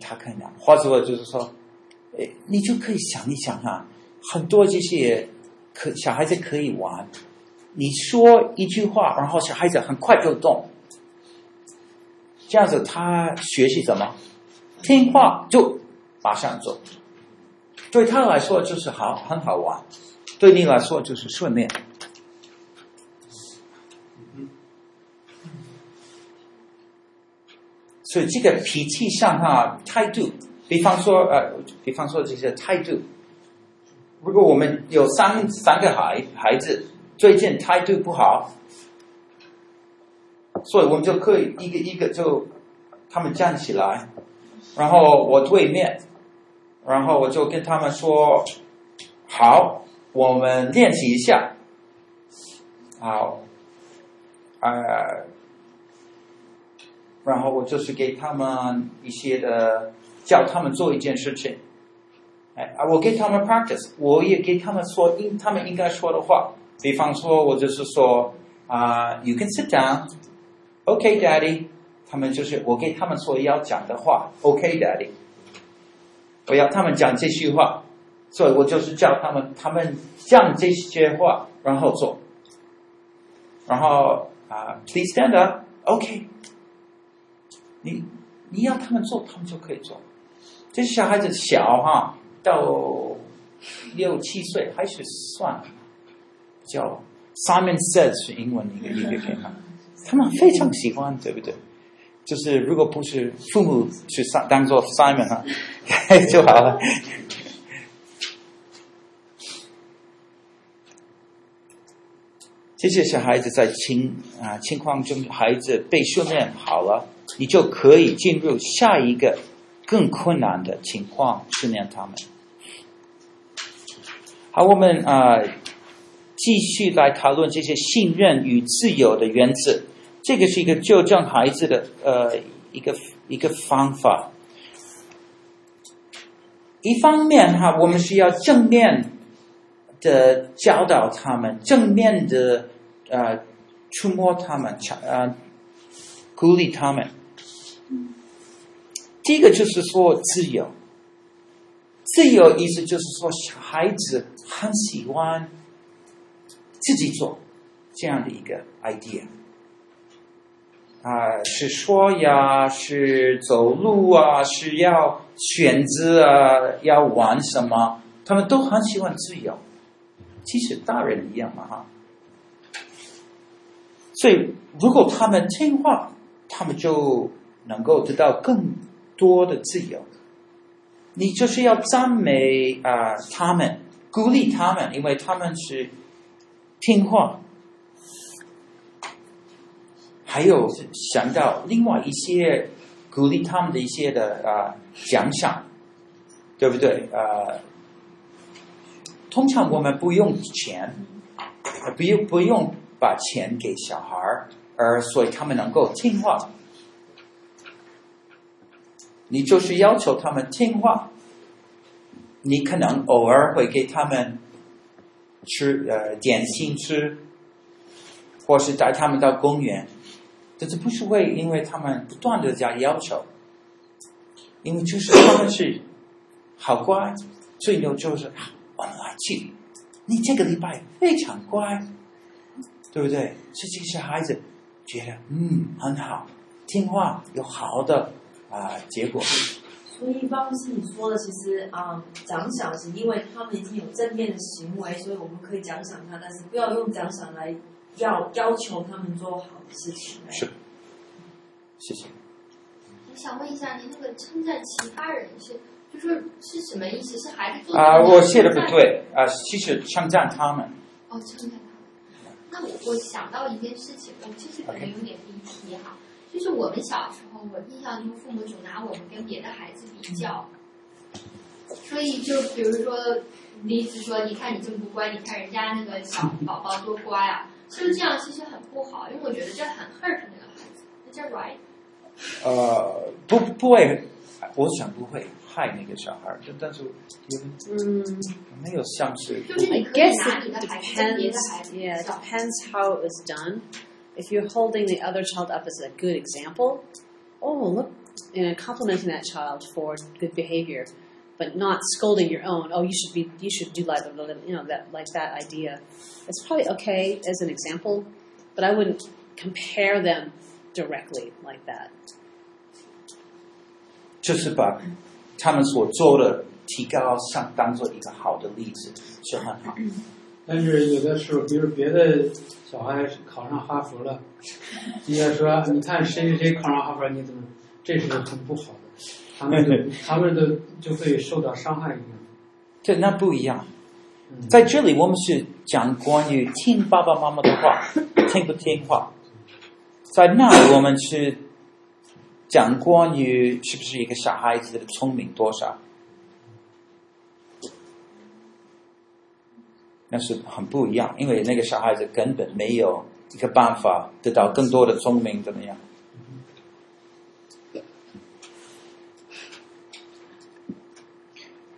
他可以拿，或者就是说，哎，你就可以想一想啊，很多这些可小孩子可以玩。你说一句话，然后小孩子很快就动，这样子他学习什么？听话就马上做，对他来说就是好，很好玩，对你来说就是训练。所以这个脾气上哈态度，比方说呃，比方说这些态度，如果我们有三三个孩孩子。最近态度不好，所以我们就可以一个一个就他们站起来，然后我对面，然后我就跟他们说：“好，我们练习一下。”好，呃，然后我就是给他们一些的，叫他们做一件事情。哎，我给他们 practice，我也给他们说应他们应该说的话。比方说，我就是说啊、，you can sit down，OK，Daddy。他们就是我给他们说要讲的话，OK，Daddy。我要他们讲这句话，所以我就是叫他们他们讲这些话，然后做。然后啊、uh,，Please stand up，OK。你你要他们做，他们就可以做。这小孩子小哈，到六七岁还是算。叫 Simon Says 是英文一个一个片嘛，他们非常喜欢，对不对？就是如果不是父母去当当做 Simon 哈，就好了。这些小孩子在情啊情况中，孩子被训练好了，你就可以进入下一个更困难的情况训练他们。好，我们啊。继续来讨论这些信任与自由的原则，这个是一个纠正孩子的呃一个一个方法。一方面哈，我们是要正面的教导他们，正面的呃触摸他们，呃鼓励他们。第一个就是说自由，自由意思就是说小孩子很喜欢。自己做这样的一个 idea 啊，是说呀，是走路啊，是要选择啊，要玩什么，他们都很喜欢自由。其实大人一样嘛，哈。所以如果他们听话，他们就能够得到更多的自由。你就是要赞美啊，他们鼓励他们，因为他们是。听话，还有想到另外一些鼓励他们的一些的啊奖赏，对不对？啊，通常我们不用钱，不用不用把钱给小孩儿，而所以他们能够听话。你就是要求他们听话，你可能偶尔会给他们。吃呃点心吃，或是带他们到公园，但是不是会因为他们不断的加要求，因为就是他们是好乖，最牛就是我们来去，你这个礼拜非常乖，对不对？所以这些孩子觉得嗯很好，听话有好的啊、呃、结果。所以，办公室你说的，其实啊，奖赏是因为他们已经有正面的行为，所以我们可以奖赏他，但是不要用奖赏来要要求他们做好的事情。是，谢谢。我想问一下，您那个称赞其他人是，就是是什么意思？是孩子做啊？我写的不对啊，其实称赞他们。哦，称赞他们。那我我想到一件事情，我其实可能有点离题哈。Okay. 就是我们小时候，我印象中父母总拿我们跟别的孩子比较，所以就比如说，例子说，你看你这么不乖，你看人家那个小宝宝多乖啊，其实这样其实很不好，因为我觉得这很 hurt 那个孩子，这 right？呃，不不会，我想不会害那个小孩，就但是嗯，没有像是。就是你可以拿你的孩子跟别的孩子比较。Yeah, depends how it's done. if you're holding the other child up as a good example, oh, look, you know, complimenting that child for good behavior, but not scolding your own. Oh, you should be, you should do like, you know, that like that idea. It's probably okay as an example, but I wouldn't compare them directly like that. 就是把他们所做的提高上当做一个好的例子，是很好。 但是有的时候，比如别的。小孩考上哈佛了，人家说，你看谁谁谁考上哈佛，你怎么？这是很不好的，他们都 他们都就会受到伤害一样。这那不一样，在这里我们是讲关于听爸爸妈妈的话，听不听话。在那里我们是讲关于是不是一个小孩子的聪明多少。那是很不一样，因为那个小孩子根本没有一个办法得到更多的聪明怎么样？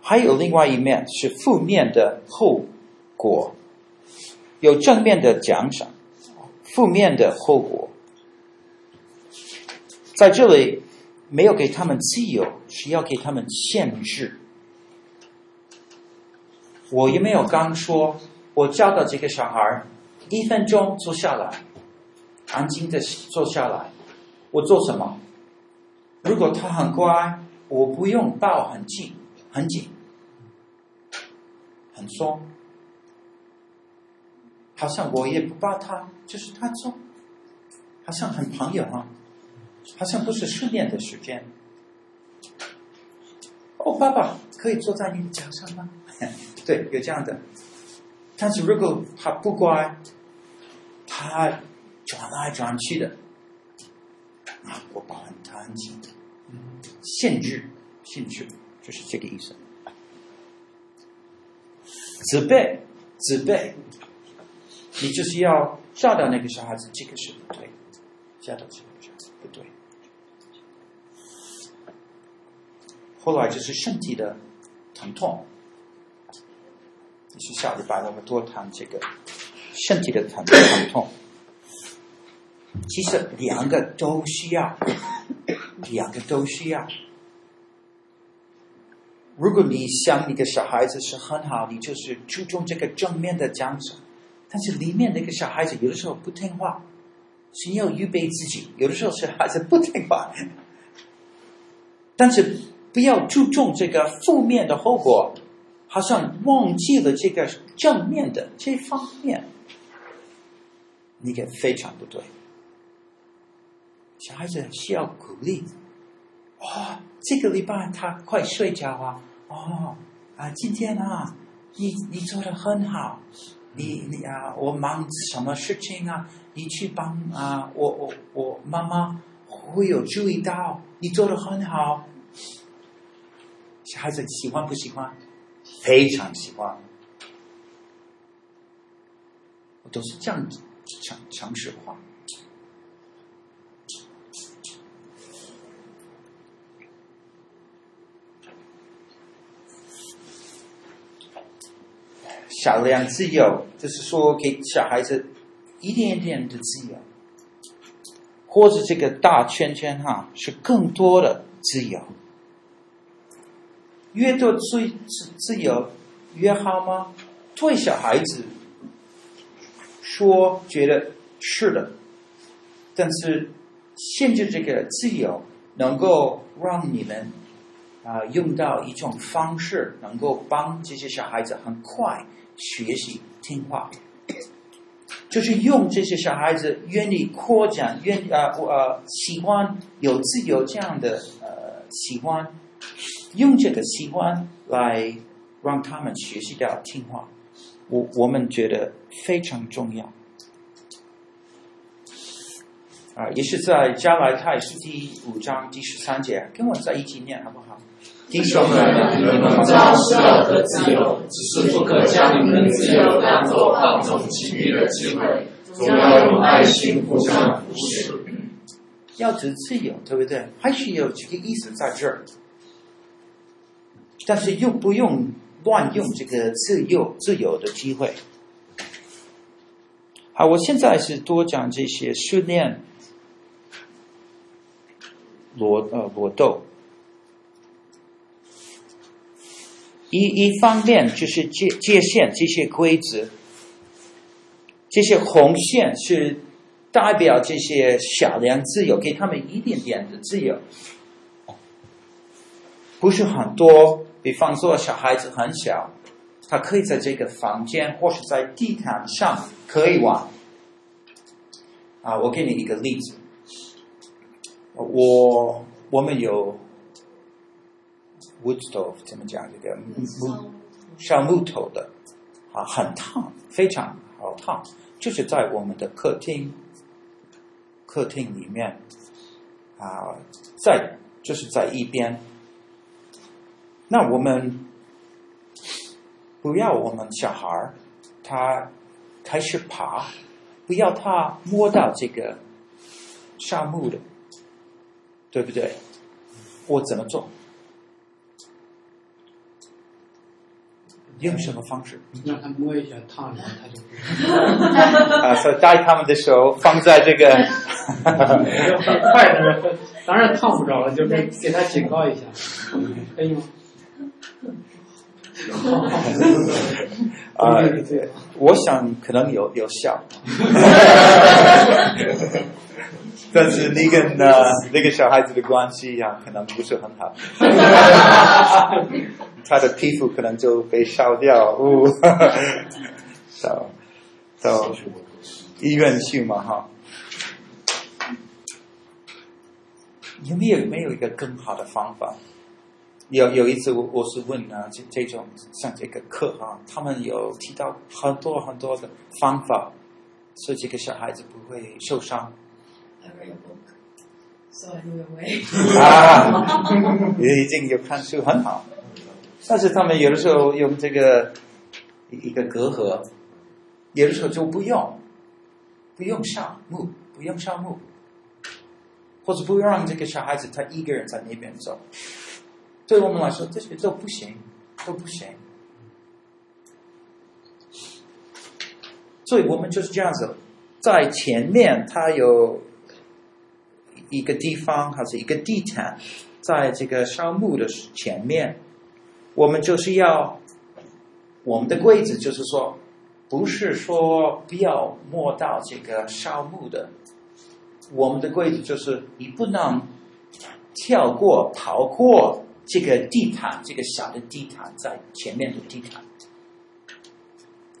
还有另外一面是负面的后果，有正面的奖赏，负面的后果在这里没有给他们自由，是要给他们限制。我也没有刚说，我教导这个小孩一分钟坐下来，安静的坐下来，我做什么？如果他很乖，我不用抱很紧，很紧，很松，好像我也不抱他，就是他做，好像很朋友啊，好像不是训练的时间。哦，爸爸可以坐在你的脚上吗？对，有这样的。但是如果他不乖，他转来转去的。啊，我保他很紧，限制，限制，就是这个意思。责备，责备，你就是要教导那个小孩子，这个是不对，教导这个小孩子不对。后来就是身体的疼痛，是下礼拜我们多谈这个身体的疼疼痛。其实两个都需要，两个都需要。如果你想你的小孩子是很好，你就是注重这个正面的奖赏。但是里面那个小孩子有的时候不听话，是要预备自己。有的时候小孩子不听话，但是不要注重这个负面的后果，好像忘记了这个正面的这方面，你也非常不对。小孩子需要鼓励，哇、哦，这个礼拜他快睡觉啊，哦，啊，今天啊，你你做的很好，你你啊，我忙什么事情啊？你去帮啊，我我我妈妈会有注意到你做的很好。小孩子喜欢不喜欢？非常喜欢，我都是这样子讲讲实话。小量自由，就是说给小孩子一点点的自由，或者这个大圈圈哈是更多的自由，越多自自自由越好吗？对小孩子说觉得是的，但是限制这个自由，能够让你们啊、用到一种方式，能够帮这些小孩子很快。学习听话，就是用这些小孩子愿意扩展、愿呃呃喜欢有自由这样的呃喜欢，用这个习惯来让他们学习到听话，我我们觉得非常重要。啊、呃，也是在加拉太书第五章第十三节，跟我在一起念好不好？弟兄们，你们知道是要得自由，只是不可将你们的自由当作放纵情欲的机会，总要用爱心互相扶持。要得自由，对不对？还是有这个意思在这儿，但是又不用乱用这个自由自由的机会。好，我现在是多讲这些训练罗呃罗豆。一一方面就是界界限这些规则，这些红线是代表这些小量自由，给他们一点点的自由，不是很多。比方说，小孩子很小，他可以在这个房间或是在地毯上可以玩。啊，我给你一个例子，我我们有。Wood stove 怎么讲？这个木烧木头的啊，很烫，非常好烫。就是在我们的客厅，客厅里面啊，在就是在一边。那我们不要我们小孩他开始爬，不要他摸到这个沙木的，对不对？我怎么做？用什么方式？让他摸一下烫一下，他就不。啊，所以带他们的手放在这个，快的，当然烫不着了，就是给他警告一下，可以吗？啊，我想可能有有效，但是你跟呢那个小孩子的关系呀、啊，可能不是很好，他的皮肤可能就被烧掉，哦，到到医院去嘛哈。有没有没有一个更好的方法？有有一次我我是问啊，这这种像这个课啊，他们有提到很多很多的方法，所以这个小孩子不会受伤。I read a book, so I knew a way. 啊，已经有看书很好，但是他们有的时候用这个一个隔阂，有的时候就不用，不用上木，不用上木，或者不让这个小孩子他一个人在那边走。对我们来说，这些都不行，都不行。所以我们就是这样子，在前面它有一个地方，还是一个地毯，在这个烧木的前面，我们就是要我们的柜子，就是说，不是说不要摸到这个烧木的，我们的柜子就是你不能跳过、逃过。这个地毯，这个小的地毯在前面的地毯，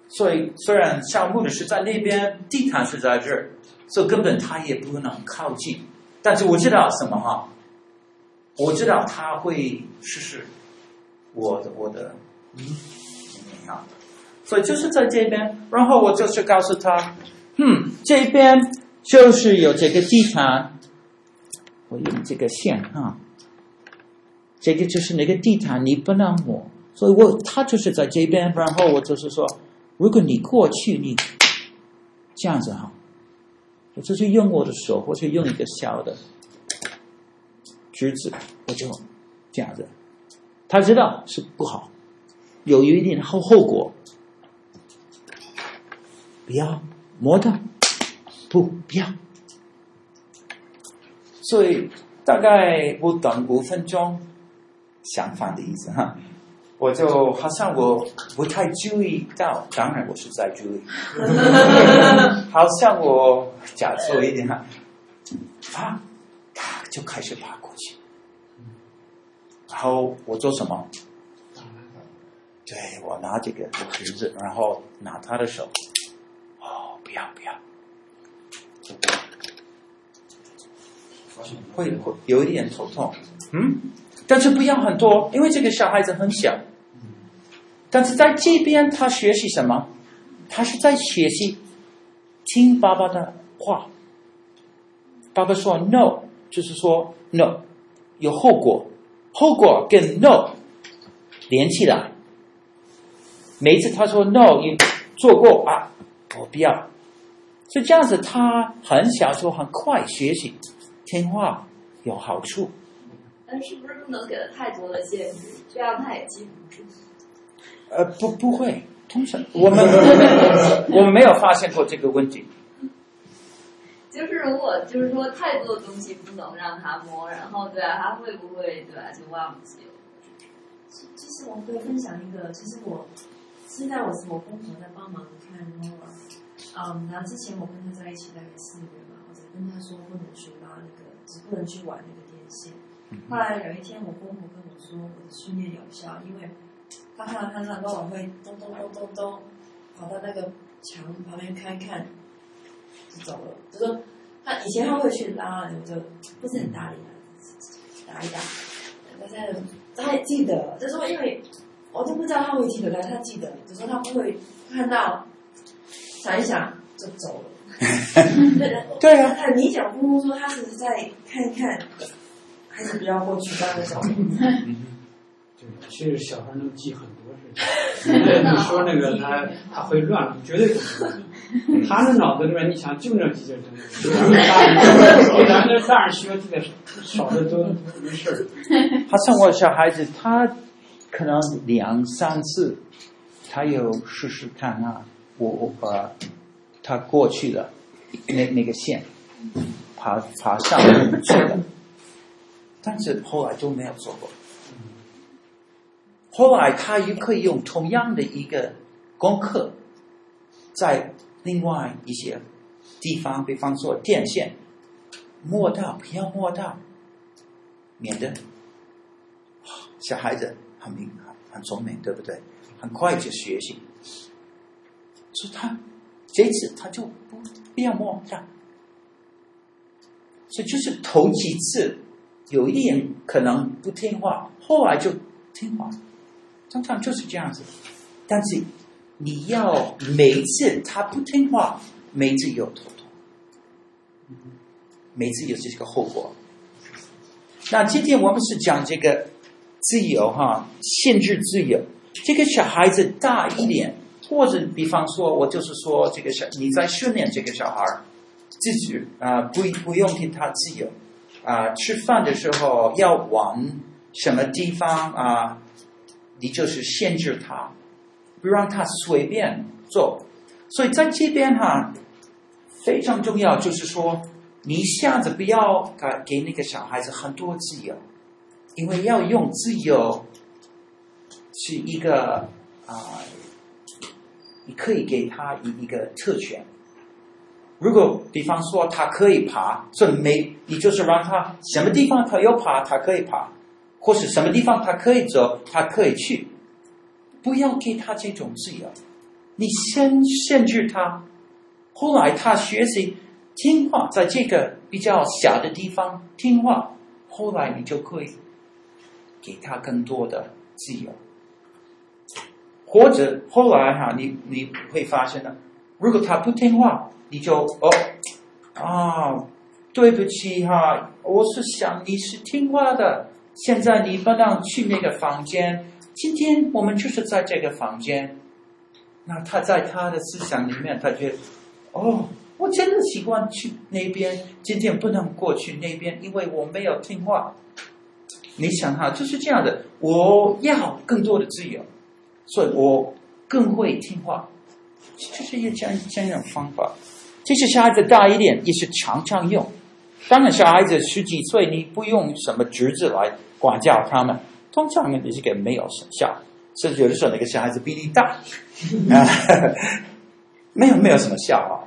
所以虽然烧木的是在那边，地毯是在这儿，所以根本他也不能靠近。但是我知道什么哈？我知道他会试试我的我的嗯，你看，所以就是在这边，然后我就是告诉他，嗯，这边就是有这个地毯，我用这个线哈。这个就是那个地毯，你不能摸，所以我他就是在这边，然后我就是说，如果你过去，你这样子哈，我就是用我的手，或是用一个小的橘子，我就这样子，他知道是不好，有有一点后后果，不要摸它，不不要，所以大概我等五分钟。相反的意思哈，我就好像我不太注意到，当然我是在注意，好像我假设一点哈，啪，他就开始爬过去，然后我做什么？对，我拿这个瓶子，然后拿他的手，哦，不要不要，会会有一点头痛，嗯。但是不要很多，因为这个小孩子很小。但是在这边，他学习什么？他是在学习听爸爸的话。爸爸说 “no”，就是说 “no”，有后果，后果跟 “no” 连起来。每次他说 “no”，你做过啊？我不要。所以这样子，他很小时候很快学习听话，有好处。但是不是不能给他太多的限制，这样他也记不住？呃，不，不会。通常 我们我们没有发现过这个问题。就是如果就是说太多的东西不能让他摸，然后对啊，他会不会对啊就忘记了？其实我可以分享一个，其实我现在我是我公婆在帮忙看 Nora，嗯，然后之前我跟他在一起大概四个月吧，我在跟他说不能去拉那个，只不能去玩那个电线。后来有一天，我公婆跟我说，我的训练有效，因为他看到他那偶尔会咚咚咚咚咚跑到那个墙旁边看一看，就走了。就说他以前他会去拉，就不是很大力的，打一打。但是他也记得，就说因为我都不知道他会记得，但他记得，就说他不会看到想一想就走了。对对啊，很明显，我公公说他只是在看一看。还是比较过去当的小孩。嗯，对，其实小孩能记很多事情。你说那个他他会乱，绝对不会。他的脑子里面，你想就那几件东西，咱这大人学记得少的多没事儿。他像我小孩子，他可能两三次他有试试看啊，我我把，他过去的那那个线，爬爬上去了，但是后来都没有做过。后来他又可以用同样的一个功课，在另外一些地方，比方说电线，摸到不要摸到，免得小孩子很明很聪明，对不对？很快就学习。所以他这次他就不不要摸上，所以就是头几次有一点可能不听话，后来就听话。通常就是这样子，但是你要每一次他不听话，每一次有头痛，每一次有这个后果。那今天我们是讲这个自由哈，限制自由。这个小孩子大一点，或者比方说，我就是说，这个小你在训练这个小孩自己啊，不不用听他自由啊，吃饭的时候要往什么地方啊？你就是限制他，不让他随便做。所以在这边哈，非常重要，就是说，你一下子不要给给那个小孩子很多自由，因为要用自由是一个啊、你可以给他一一个特权。如果比方说他可以爬，所以没你就是让他什么地方他要爬，他可以爬。或是什么地方他可以走，他可以去，不要给他这种自由。你先限制他，后来他学习听话，在这个比较小的地方听话，后来你就可以给他更多的自由。或者后来哈，你你会发现呢，如果他不听话，你就哦啊，对不起哈，我是想你是听话的。现在你不能去那个房间。今天我们就是在这个房间。那他在他的思想里面，他觉得，哦，我真的习惯去那边。今天不能过去那边，因为我没有听话。你想哈，就是这样的。我要更多的自由，所以我更会听话。就是一这样这样的方法。即使小孩子大一点，也是常常用。当然，小孩子十几岁，你不用什么侄子来管教他们，通常也是给没有什么效，甚至有的时候那个小孩子比你大，啊，没有没有什么效啊。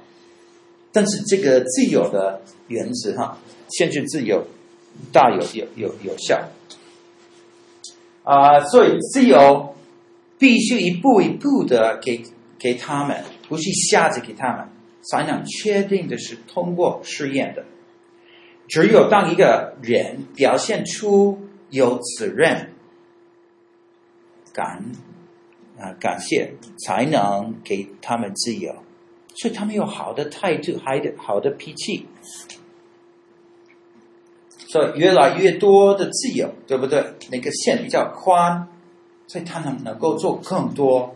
但是这个自由的原则哈，限制自由大有有有有效啊，所以自由必须一步一步的给给他们，不是一下子给他们，才能确定的是通过试验的。只有当一个人表现出有责任感啊，感谢，才能给他们自由。所以他们有好的态度，还有好的脾气。所以越来越多的自由，对不对？那个线比较宽，所以他们能够做更多。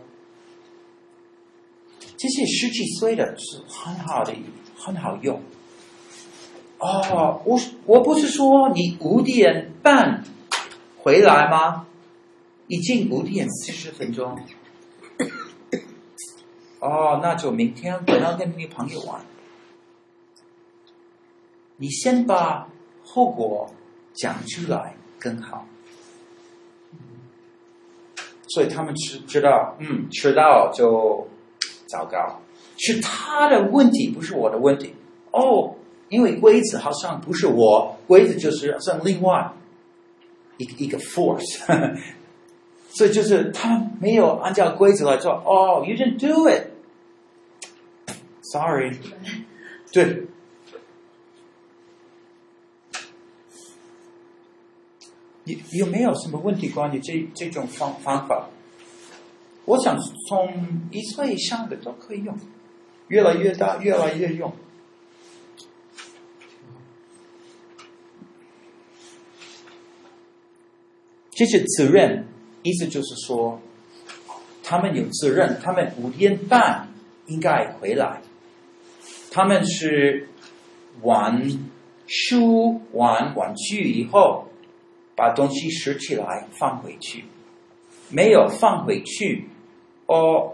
这些十几岁的是很好的，很好用。哦，我我不是说你五点半回来吗？已经五点四十分钟。哦，那就明天我要跟你朋友玩。你先把后果讲出来更好。所以他们知知道，嗯，迟到就糟糕，是他的问题，不是我的问题。哦。因为规则好像不是我，规则就是像另外一个一个 force，呵呵，所以就是他没有按照规则来做。哦，you didn't do it，sorry，对，有有没有什么问题关于这这种方方法？我想从一岁以上的都可以用，越来越大，越来越用。这些责任，意思就是说，他们有责任，他们五点半应该回来。他们是玩书、玩玩具以后，把东西拾起来放回去，没有放回去，哦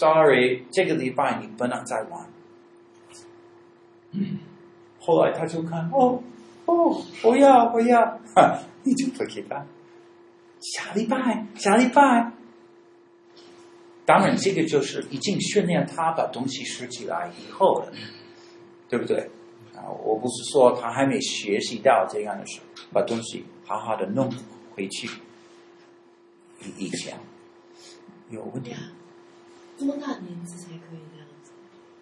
，sorry，这个礼拜你不能再玩。后来他就看，哦哦，我要我要，你就不给他。下礼拜，下礼拜。当然，这个就是已经训练他把东西拾起来以后了，对不对？啊，我不是说他还没学习到这样的时候，把东西好好的弄回去。以前有问题。多大年纪才可以这样子？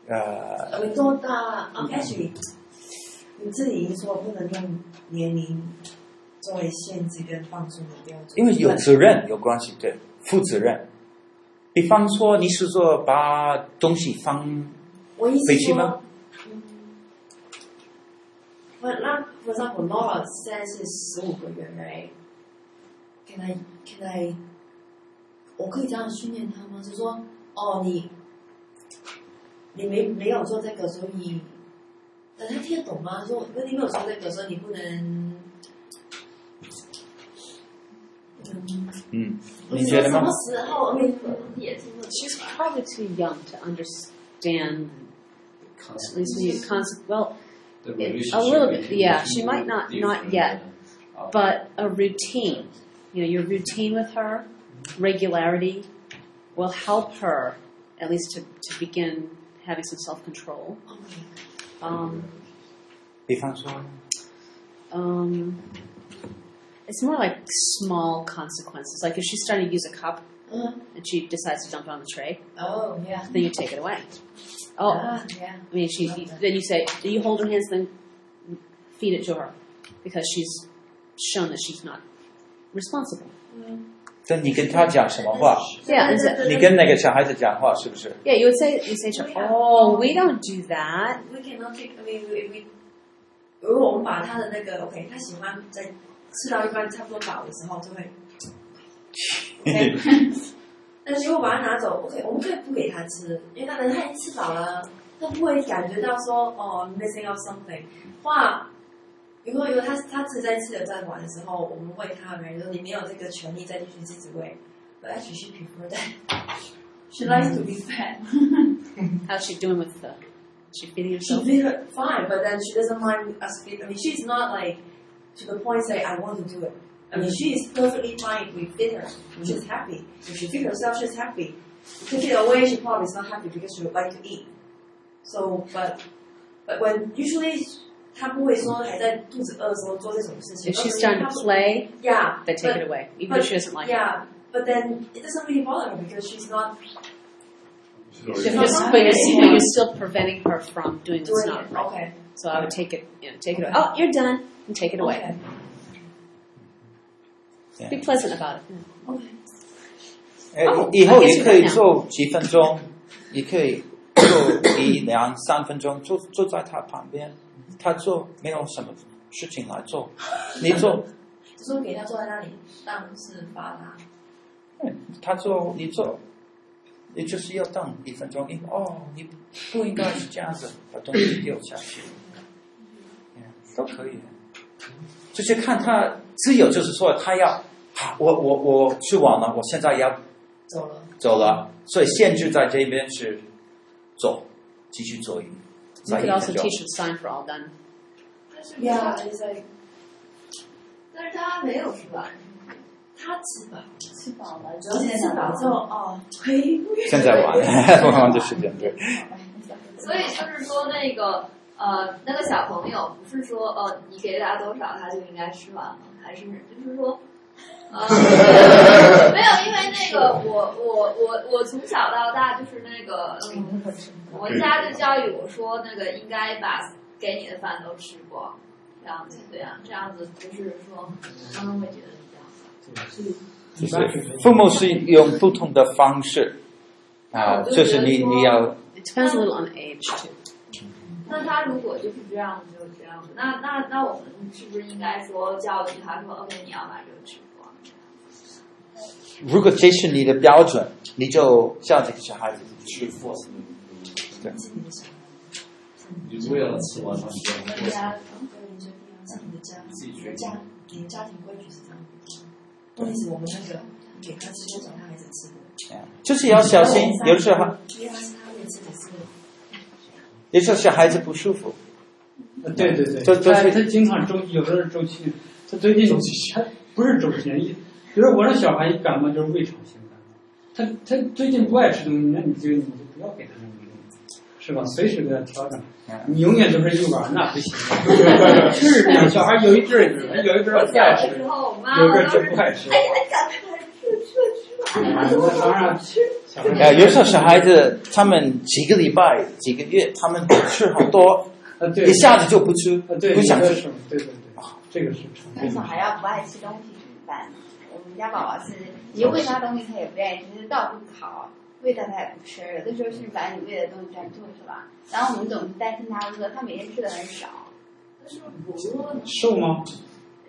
呃，你多大？啊，Actually，你自己已经说不能用年龄作为限制跟放松的标准。因为有责任有关系，对，负责任。比方说，你是说把东西放回去吗？嗯。那，for example，Nora 现在是十五个月，right？Can I？Can I？我可以这样训练他吗？就是说，哦，你，你没没有做这个，所以，大家听得懂吗？说，因为你没有做这个，所以你不能。嗯，你觉得吗？什么时候？也 She's probably too young to understand. At least when you concept, well, a little bit, yeah. She might not, not yet, but a routine. You know, your routine with her, regularity, will help her at least to to begin having some self control. Um, um, it's more like small consequences. Like if she's starting to use a cup uh-huh. and she decides to dump it on the tray. Oh, yeah. Then you take it away. Oh, uh, yeah. I mean, she you, then you say, then you hold her hands, then feed it to her because she's shown that she's not responsible. Mm. 这你跟他讲什么话？对啊，你跟那个小孩子讲话是不是？Yeah, you say you say, "Oh, we don't do that." We cannot take. I mean, we we. 如果我们把他的那个 OK，他喜欢在吃到一半差不多饱的时候就会。OK，但是如果把它拿走，OK，我们可以不给他吃，因为他等他已经吃饱了，他不会感觉到说哦、oh,，missing out something。话。如果有他他自己在吃的在玩的时候，我们喂他，比如说你没有这个权利再继续自己喂。But actually she prefer that. She likes to be fed. How's she doing with the? She feeding herself? She feed her fine, but then she doesn't mind us feeding. I mean, she's not like to the point say I want to do it. I mean, she is perfectly fine if we feed her. She's happy. If she feed herself, she's happy. If we take it away, she probably is not happy because she would like to eat. So, but but when usually 她不会说还在肚子饿的时候做这种事情。If she's starting to play, yeah, they take but, it away, even but, if she doesn't like yeah, it. but then it doesn't really bother her because she's not. She's you're, but, you're, but you're still preventing her from doing what's doing not it. right. Okay. So I would take it, you know, take it away. Oh, you're done, and take it away. Okay. Be pleasant about it. Okay. 哎，以后也可以做几分钟，也可以做一两三分钟，坐坐在他旁边， 他做没有什么事情来做，你做。就是给他坐在那里当示范啊。嗯，他做你做，你就是要等一分钟。你哦，你不应该是这样子把东西丢下去，嗯，都可以。就是看他自由，就是说他要。我我我去晚了，我现在要走了，走了，所以限制在这边是走，继续做一。You could also teach the sign for all done. Yeah, it's like，但是他没有吃饱，他吃饱，吃饱了，主要是吃饱之后哦，可以。现在玩，玩的时间对。所以就是说，那个呃，那个小朋友不是说呃，你给他多少，他就应该吃完了，还是就是说。啊，没有，因为那个我我我我从小到大就是那个嗯，我家就教育我说，那个应该把给你的饭都吃过，这样子对啊，这样子就是说他们会觉得比较好。就是父母是用不同的方式啊，就是你你要。It depends a little on age too. 那他如果就是这样子，就这样子，那那那我们是不是应该说教育他说，OK，你要把这个吃？如果这是你的标准，你就叫这个小孩子去做。对。你不要吃完家，是你的家，你的家，你的家庭规矩是这样。问题是我们那个给他吃多少他孩子吃的。就是要小心，有的时候，因为他是他会吃的是。有时候小孩子不舒服。对对对，他他经常周有的是周期，他最近他不是周期，一，比如我让小孩一感冒就是胃肠性感冒，他他最近不爱吃东西，那你就你就不要给他那么多，是吧？随时给他调整。你永远都是一碗，那不行。是这样，小孩有一阵儿，有一阵儿不爱吃，有一阵儿就不爱吃。哎呀，赶快吃吃吃吧！早上吃。呃，有时候小孩子他们几个礼拜、几个月，他们吃很多，一下子就不吃，不想吃。对对对，这个是。那小孩要不爱吃东西怎么办？我们家宝宝是，你喂他东西他也不愿意吃，到处跑。喂他他也不吃，有的时候是把你喂的东西占住，是吧？然后我们总是担心他饿，他每天吃的很少。他是不是不饿？瘦吗？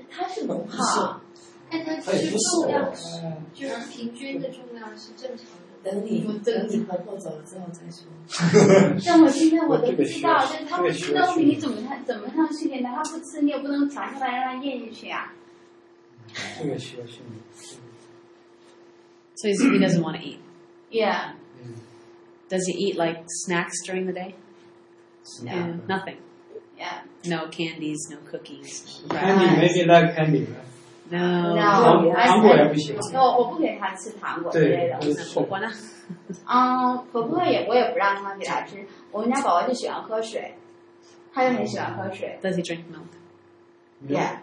他是不胖，但他其实重量是，就是平均的重量是正常的。等你等你婆婆走了之后再说。像我今天我都不知道，就是他不吃东西，你怎么他怎么上训练他？他不吃，你也不能抢下来让他咽进去啊。这个需要训练。So he doesn't want to eat. Yeah. Does he eat like snacks during the day? No. Yeah, nothing. Yeah. No candies, no cookies. Candy, maybe like candy, right? No. No. 糖果也不行。我我不给他吃糖果之类的。婆婆呢？嗯，婆婆也我也不让他给他吃。我们家宝宝就喜欢喝水，他就很喜欢喝水。 Does he drink milk? Yeah.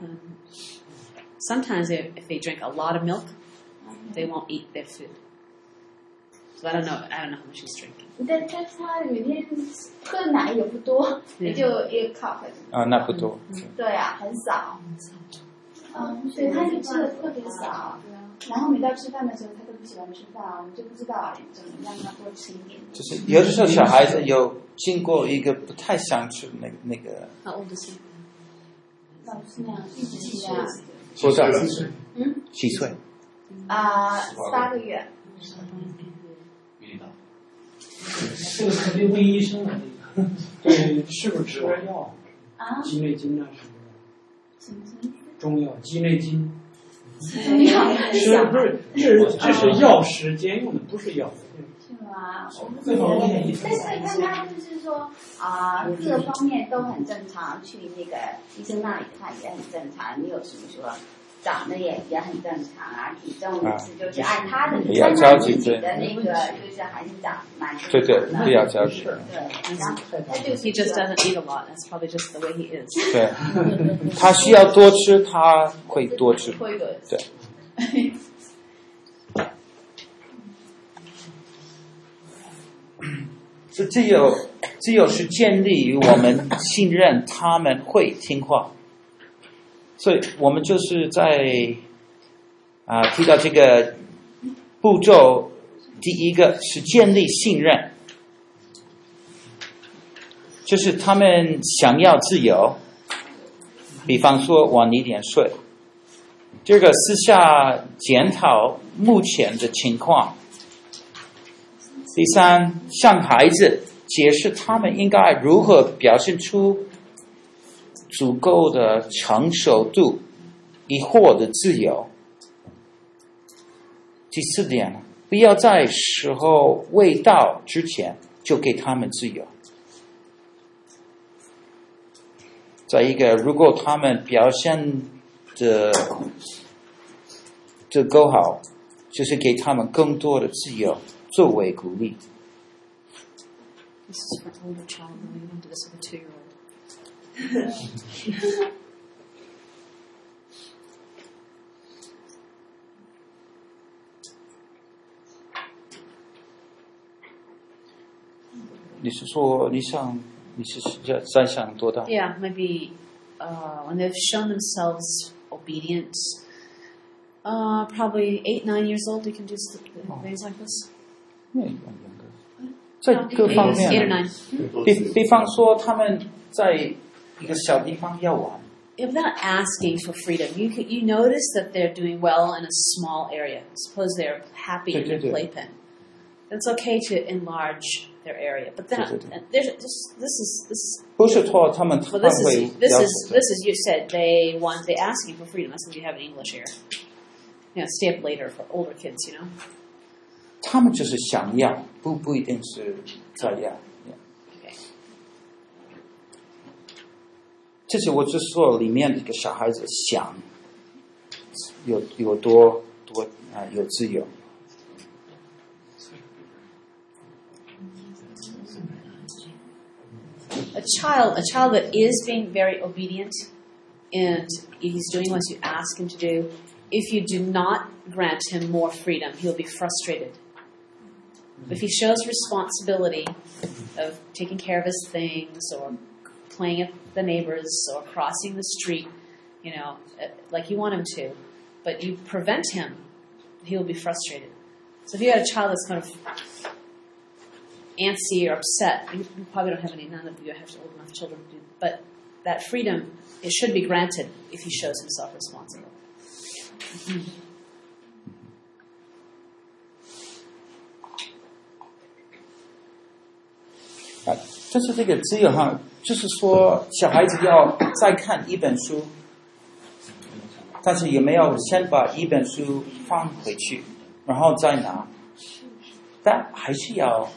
Sometimes if, if they drink a lot of milk, they won't eat their food. So I don't know. I don't know how much he's drinking. 但但是他每天喝的奶也不多，也就一个 cup。啊，那不多。对啊，很少。嗯，所以他就吃的特别少。然后每到吃饭的时候，他都不喜欢吃饭，我们就不知道怎么让他多吃一点。就是有的时候小孩子有经过一个不太想吃那个那个。How old is he? 老是那样，一直是这样。多少岁？嗯，几岁？啊，三个月。这个肯定问医生了，这个对，是不是吃点药？啊？鸡内金啊什么的？什么什么？中药鸡内金。中药？是不是？这这是药食兼用的，不是药。是吗？我不知道。但是看他就是说啊，各方面都很正常，去那个医生那里看也很正常，你有什么说。长得也也很正常啊，体重也是就是按他的，按他自己的那个就是还是长蛮对对，不要着急。对，然后他就是 He just doesn't eat a lot. That's probably just the way he is. 对，他需要多吃，他会多吃。对。这只有只有是建立于我们信任他们会听话。所以我们就是在啊、提到这个步骤，第一个是建立信任，就是他们想要自由，比方说晚一点睡。第二个私下检讨目前的情况。第三，向孩子解释他们应该如何表现出。足够的成熟度，以获得自由。第四点，不要在时候未到之前就给他们自由。再一个，如果他们表现的的够好，就是给他们更多的自由作为鼓励。This is for older child, we went to this with a two-year-old. 你是说你想你是在想多大？Yeah, maybe uh, when they've shown themselves obedient, uh, probably eight, nine years old, you can do things like this. 在各方面 eight or nine. 比比方说他们在。一个小地方要玩。Without asking for freedom, you can, you notice that they're doing well in a small area. Suppose they're happy in their playpen. It's okay to enlarge their area, but then there's this. This is this. 不是说他们 Well, this is this is this is you said they want they asking for freedom. That's what you have in English here. you know, stay up later for older kids, you know. 他们就是想要，不不一定是这样。Okay. 这是我就说里面的一个小孩子想有有多多啊、呃、有自由。A child, a child that is being very obedient, and he's doing what you ask him to do. If you do not grant him more freedom, he'll be frustrated. If he shows responsibility of taking care of his things or playing at the neighbors or crossing the street, you know, uh, like you want him to, but you prevent him, he'll be frustrated. So if you had a child that's kind of antsy or upset, you probably don't have any, none of you have old enough children to do, but that freedom, it should be granted if he shows himself responsible. Mm-hmm. 就是这个自由哈，就是说小孩子要再看一本书，但是有没有先把一本书放回去，然后再拿？但还是要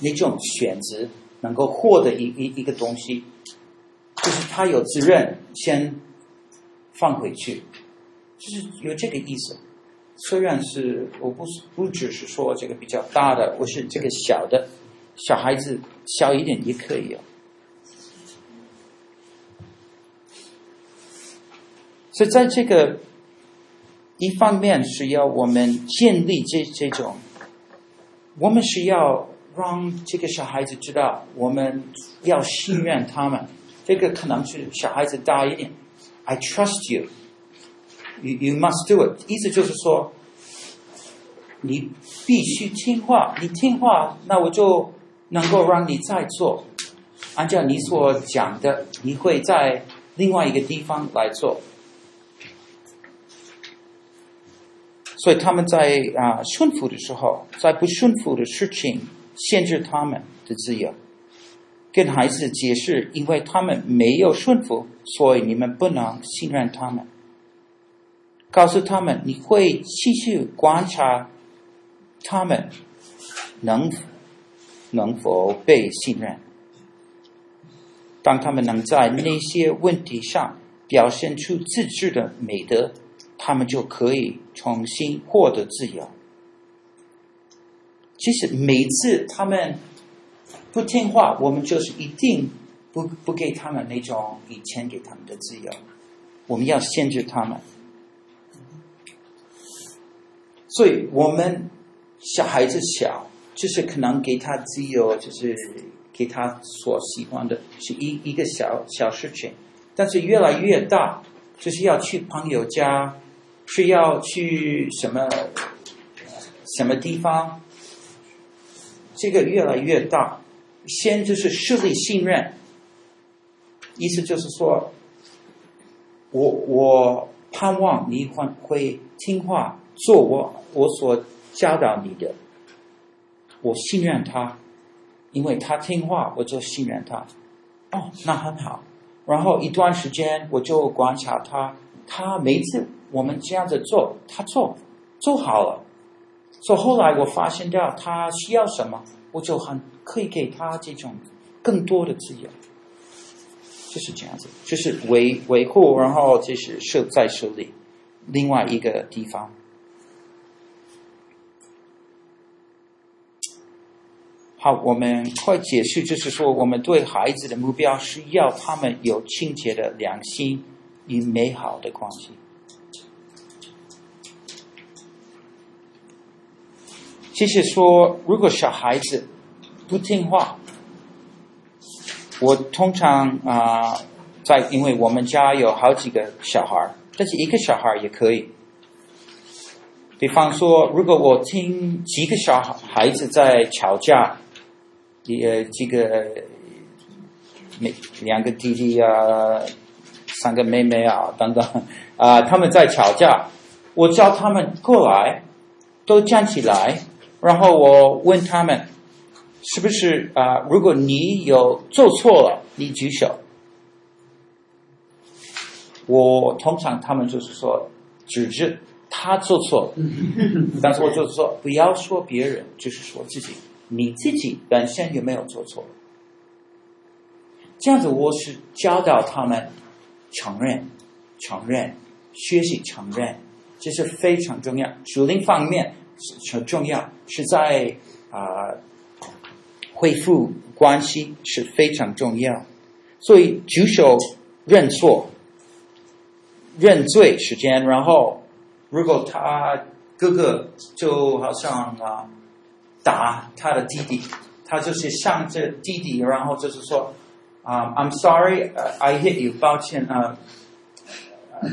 那种选择，能够获得一一一个东西，就是他有责任先放回去，就是有这个意思。虽然是我不是不只是说这个比较大的，我是这个小的。小孩子小一点也可以哦，所以在这个一方面是要我们建立这这种，我们是要让这个小孩子知道，我们要信任他们。这个可能是小孩子大一点，I trust you, you you must do it。意思就是说，你必须听话，你听话，那我就。能够让你再做，按照你所讲的，你会在另外一个地方来做。所以他们在啊顺服的时候，在不顺服的事情限制他们的自由，跟孩子解释，因为他们没有顺服，所以你们不能信任他们。告诉他们，你会继续观察他们能。能否被信任？当他们能在那些问题上表现出自制的美德，他们就可以重新获得自由。其实每次他们不听话，我们就是一定不不给他们那种以前给他们的自由。我们要限制他们，所以我们小孩子小。就是可能给他自由，就是给他所喜欢的，是一一个小小事情。但是越来越大，就是要去朋友家，是要去什么什么地方，这个越来越大。先就是树立信任，意思就是说，我我盼望你会会听话，做我我所教导你的。我信任他，因为他听话，我就信任他。哦，那很好。然后一段时间，我就观察他，他每次我们这样子做，他做做好了。所以后来我发现到他需要什么，我就很可以给他这种更多的自由。就是这样子，就是维维护，然后就是设再设立另外一个地方。好，我们快解释，就是说，我们对孩子的目标是要他们有清洁的良心与美好的关系。其实说，如果小孩子不听话，我通常啊、在因为我们家有好几个小孩，但是一个小孩也可以。比方说，如果我听几个小孩子在吵架。呃，几个妹，两个弟弟啊，三个妹妹啊，等等啊，他们在吵架。我叫他们过来，都站起来，然后我问他们，是不是啊？如果你有做错了，你举手。我通常他们就是说，指着他做错，但是我就是说，不要说别人，就是说自己，你自己本身有没有做错？这样子，我是教导他们承认、承认、学习承认，这是非常重要。属灵方面是很重要，是在啊、恢复关系是非常重要。所以举手认错、认罪时间，然后如果他哥哥就好像啊打他的弟弟，他就是向着弟弟，然后就是说。啊、，I'm sorry, I hit you，抱歉啊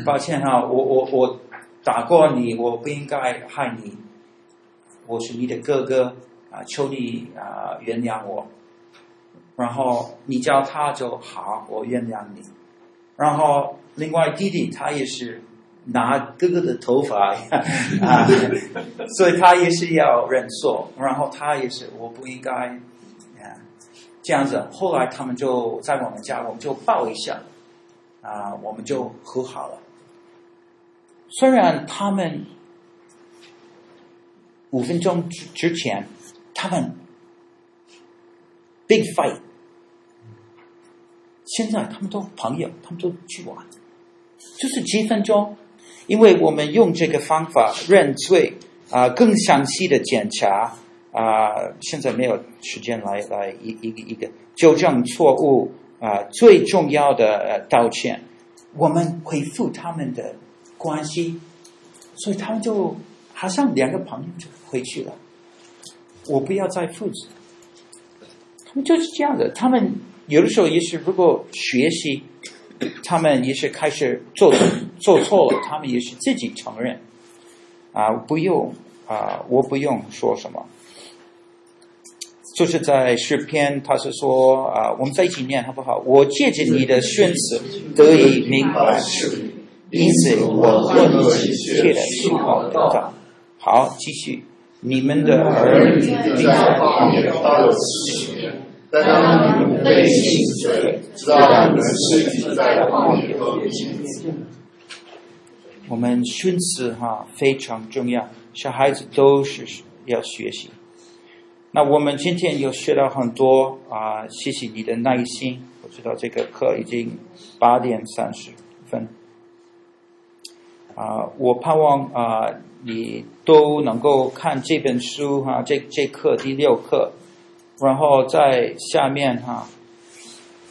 抱歉哈、我我我打过你，我不应该害你，我是你的哥哥啊，求你啊原谅我。然后你叫他就好，我原谅你。然后另外弟弟他也是拿哥哥的头发 啊，所以他也是要认错。然后他也是我不应该。这样子，后来他们就在我们家，我们就抱一下，啊，我们就和好了。虽然他们五分钟之之前，他们 big fight，现在他们都朋友，他们都去玩，就是几分钟，因为我们用这个方法认罪啊，更详细的检查。啊、现在没有时间来来一一个一个纠正错误啊、最重要的道歉，我们恢复他们的关系，所以他们就好像两个朋友就回去了。我不要再复制，他们就是这样的。他们有的时候也是，如果学习，他们也是开始做做错了，他们也是自己承认啊，不用啊，我不用说什么。就是在诗篇，他是说啊，我们在一起念好不好？我借着你的宣词得以明白，因此我恨恶一切的虚谎的道。好，继续，你们的儿女在旷野都有四十年，当你们背信弃义，知道你们尸体在旷野都有七年。我们训词哈非常重要，小孩子都是要学习。那我们今天又学到很多啊，谢谢你的耐心。我知道这个课已经八点三十分啊，我盼望啊你都能够看这本书哈、这这课第六课，然后在下面哈、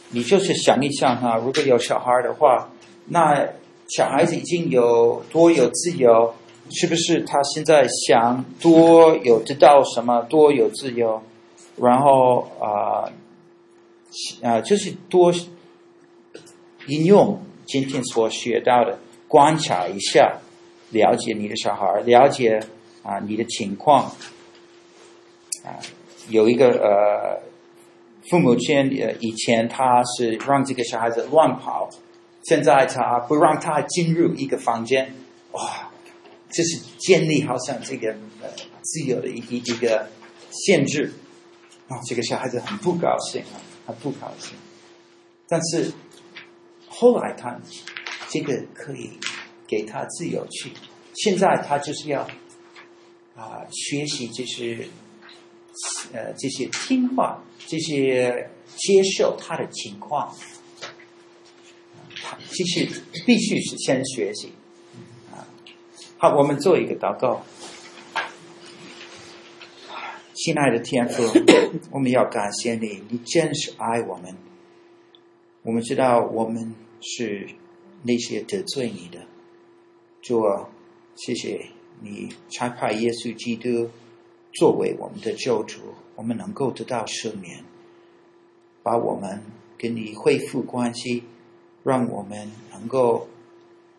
你就是想一想哈、如果有小孩的话，那小孩子已经有多有自由。是不是他现在想多有得到什么，多有自由，然后啊啊、就是多应用今天所学到的，观察一下，了解你的小孩，了解啊、你的情况啊、有一个呃父母亲呃以前他是让这个小孩子乱跑，现在他不让他进入一个房间，哇。这是建立好像这个呃自由的一一一个限制啊，这个小孩子很不高兴啊，很不高兴。但是后来他这个可以给他自由去，现在他就是要啊学习，就是呃这些听话，这些接受他的情况，他其实必须是先学习。啊好，我们做一个祷告。亲爱的天父，我们要感谢你，你真是爱我们。我们知道我们是那些得罪你的，主啊，谢谢你差派耶稣基督作为我们的救主，我们能够得到赦免，把我们跟你恢复关系，让我们能够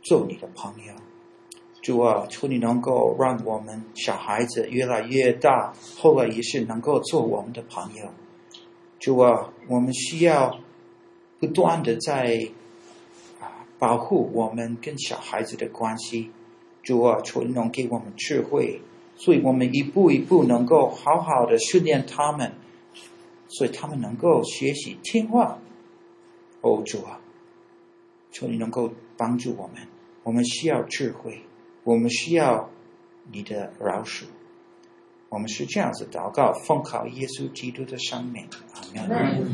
做你的朋友。主啊，求你能够让我们小孩子越来越大，后来也是能够做我们的朋友。主啊，我们需要不断的在啊保护我们跟小孩子的关系。主啊，求你能给我们智慧，所以我们一步一步能够好好的训练他们，所以他们能够学习听话。哦，主啊，求你能够帮助我们，我们需要智慧。我们需要你的饶恕。我们是这样子祷告，奉靠耶稣基督的生命。阿门。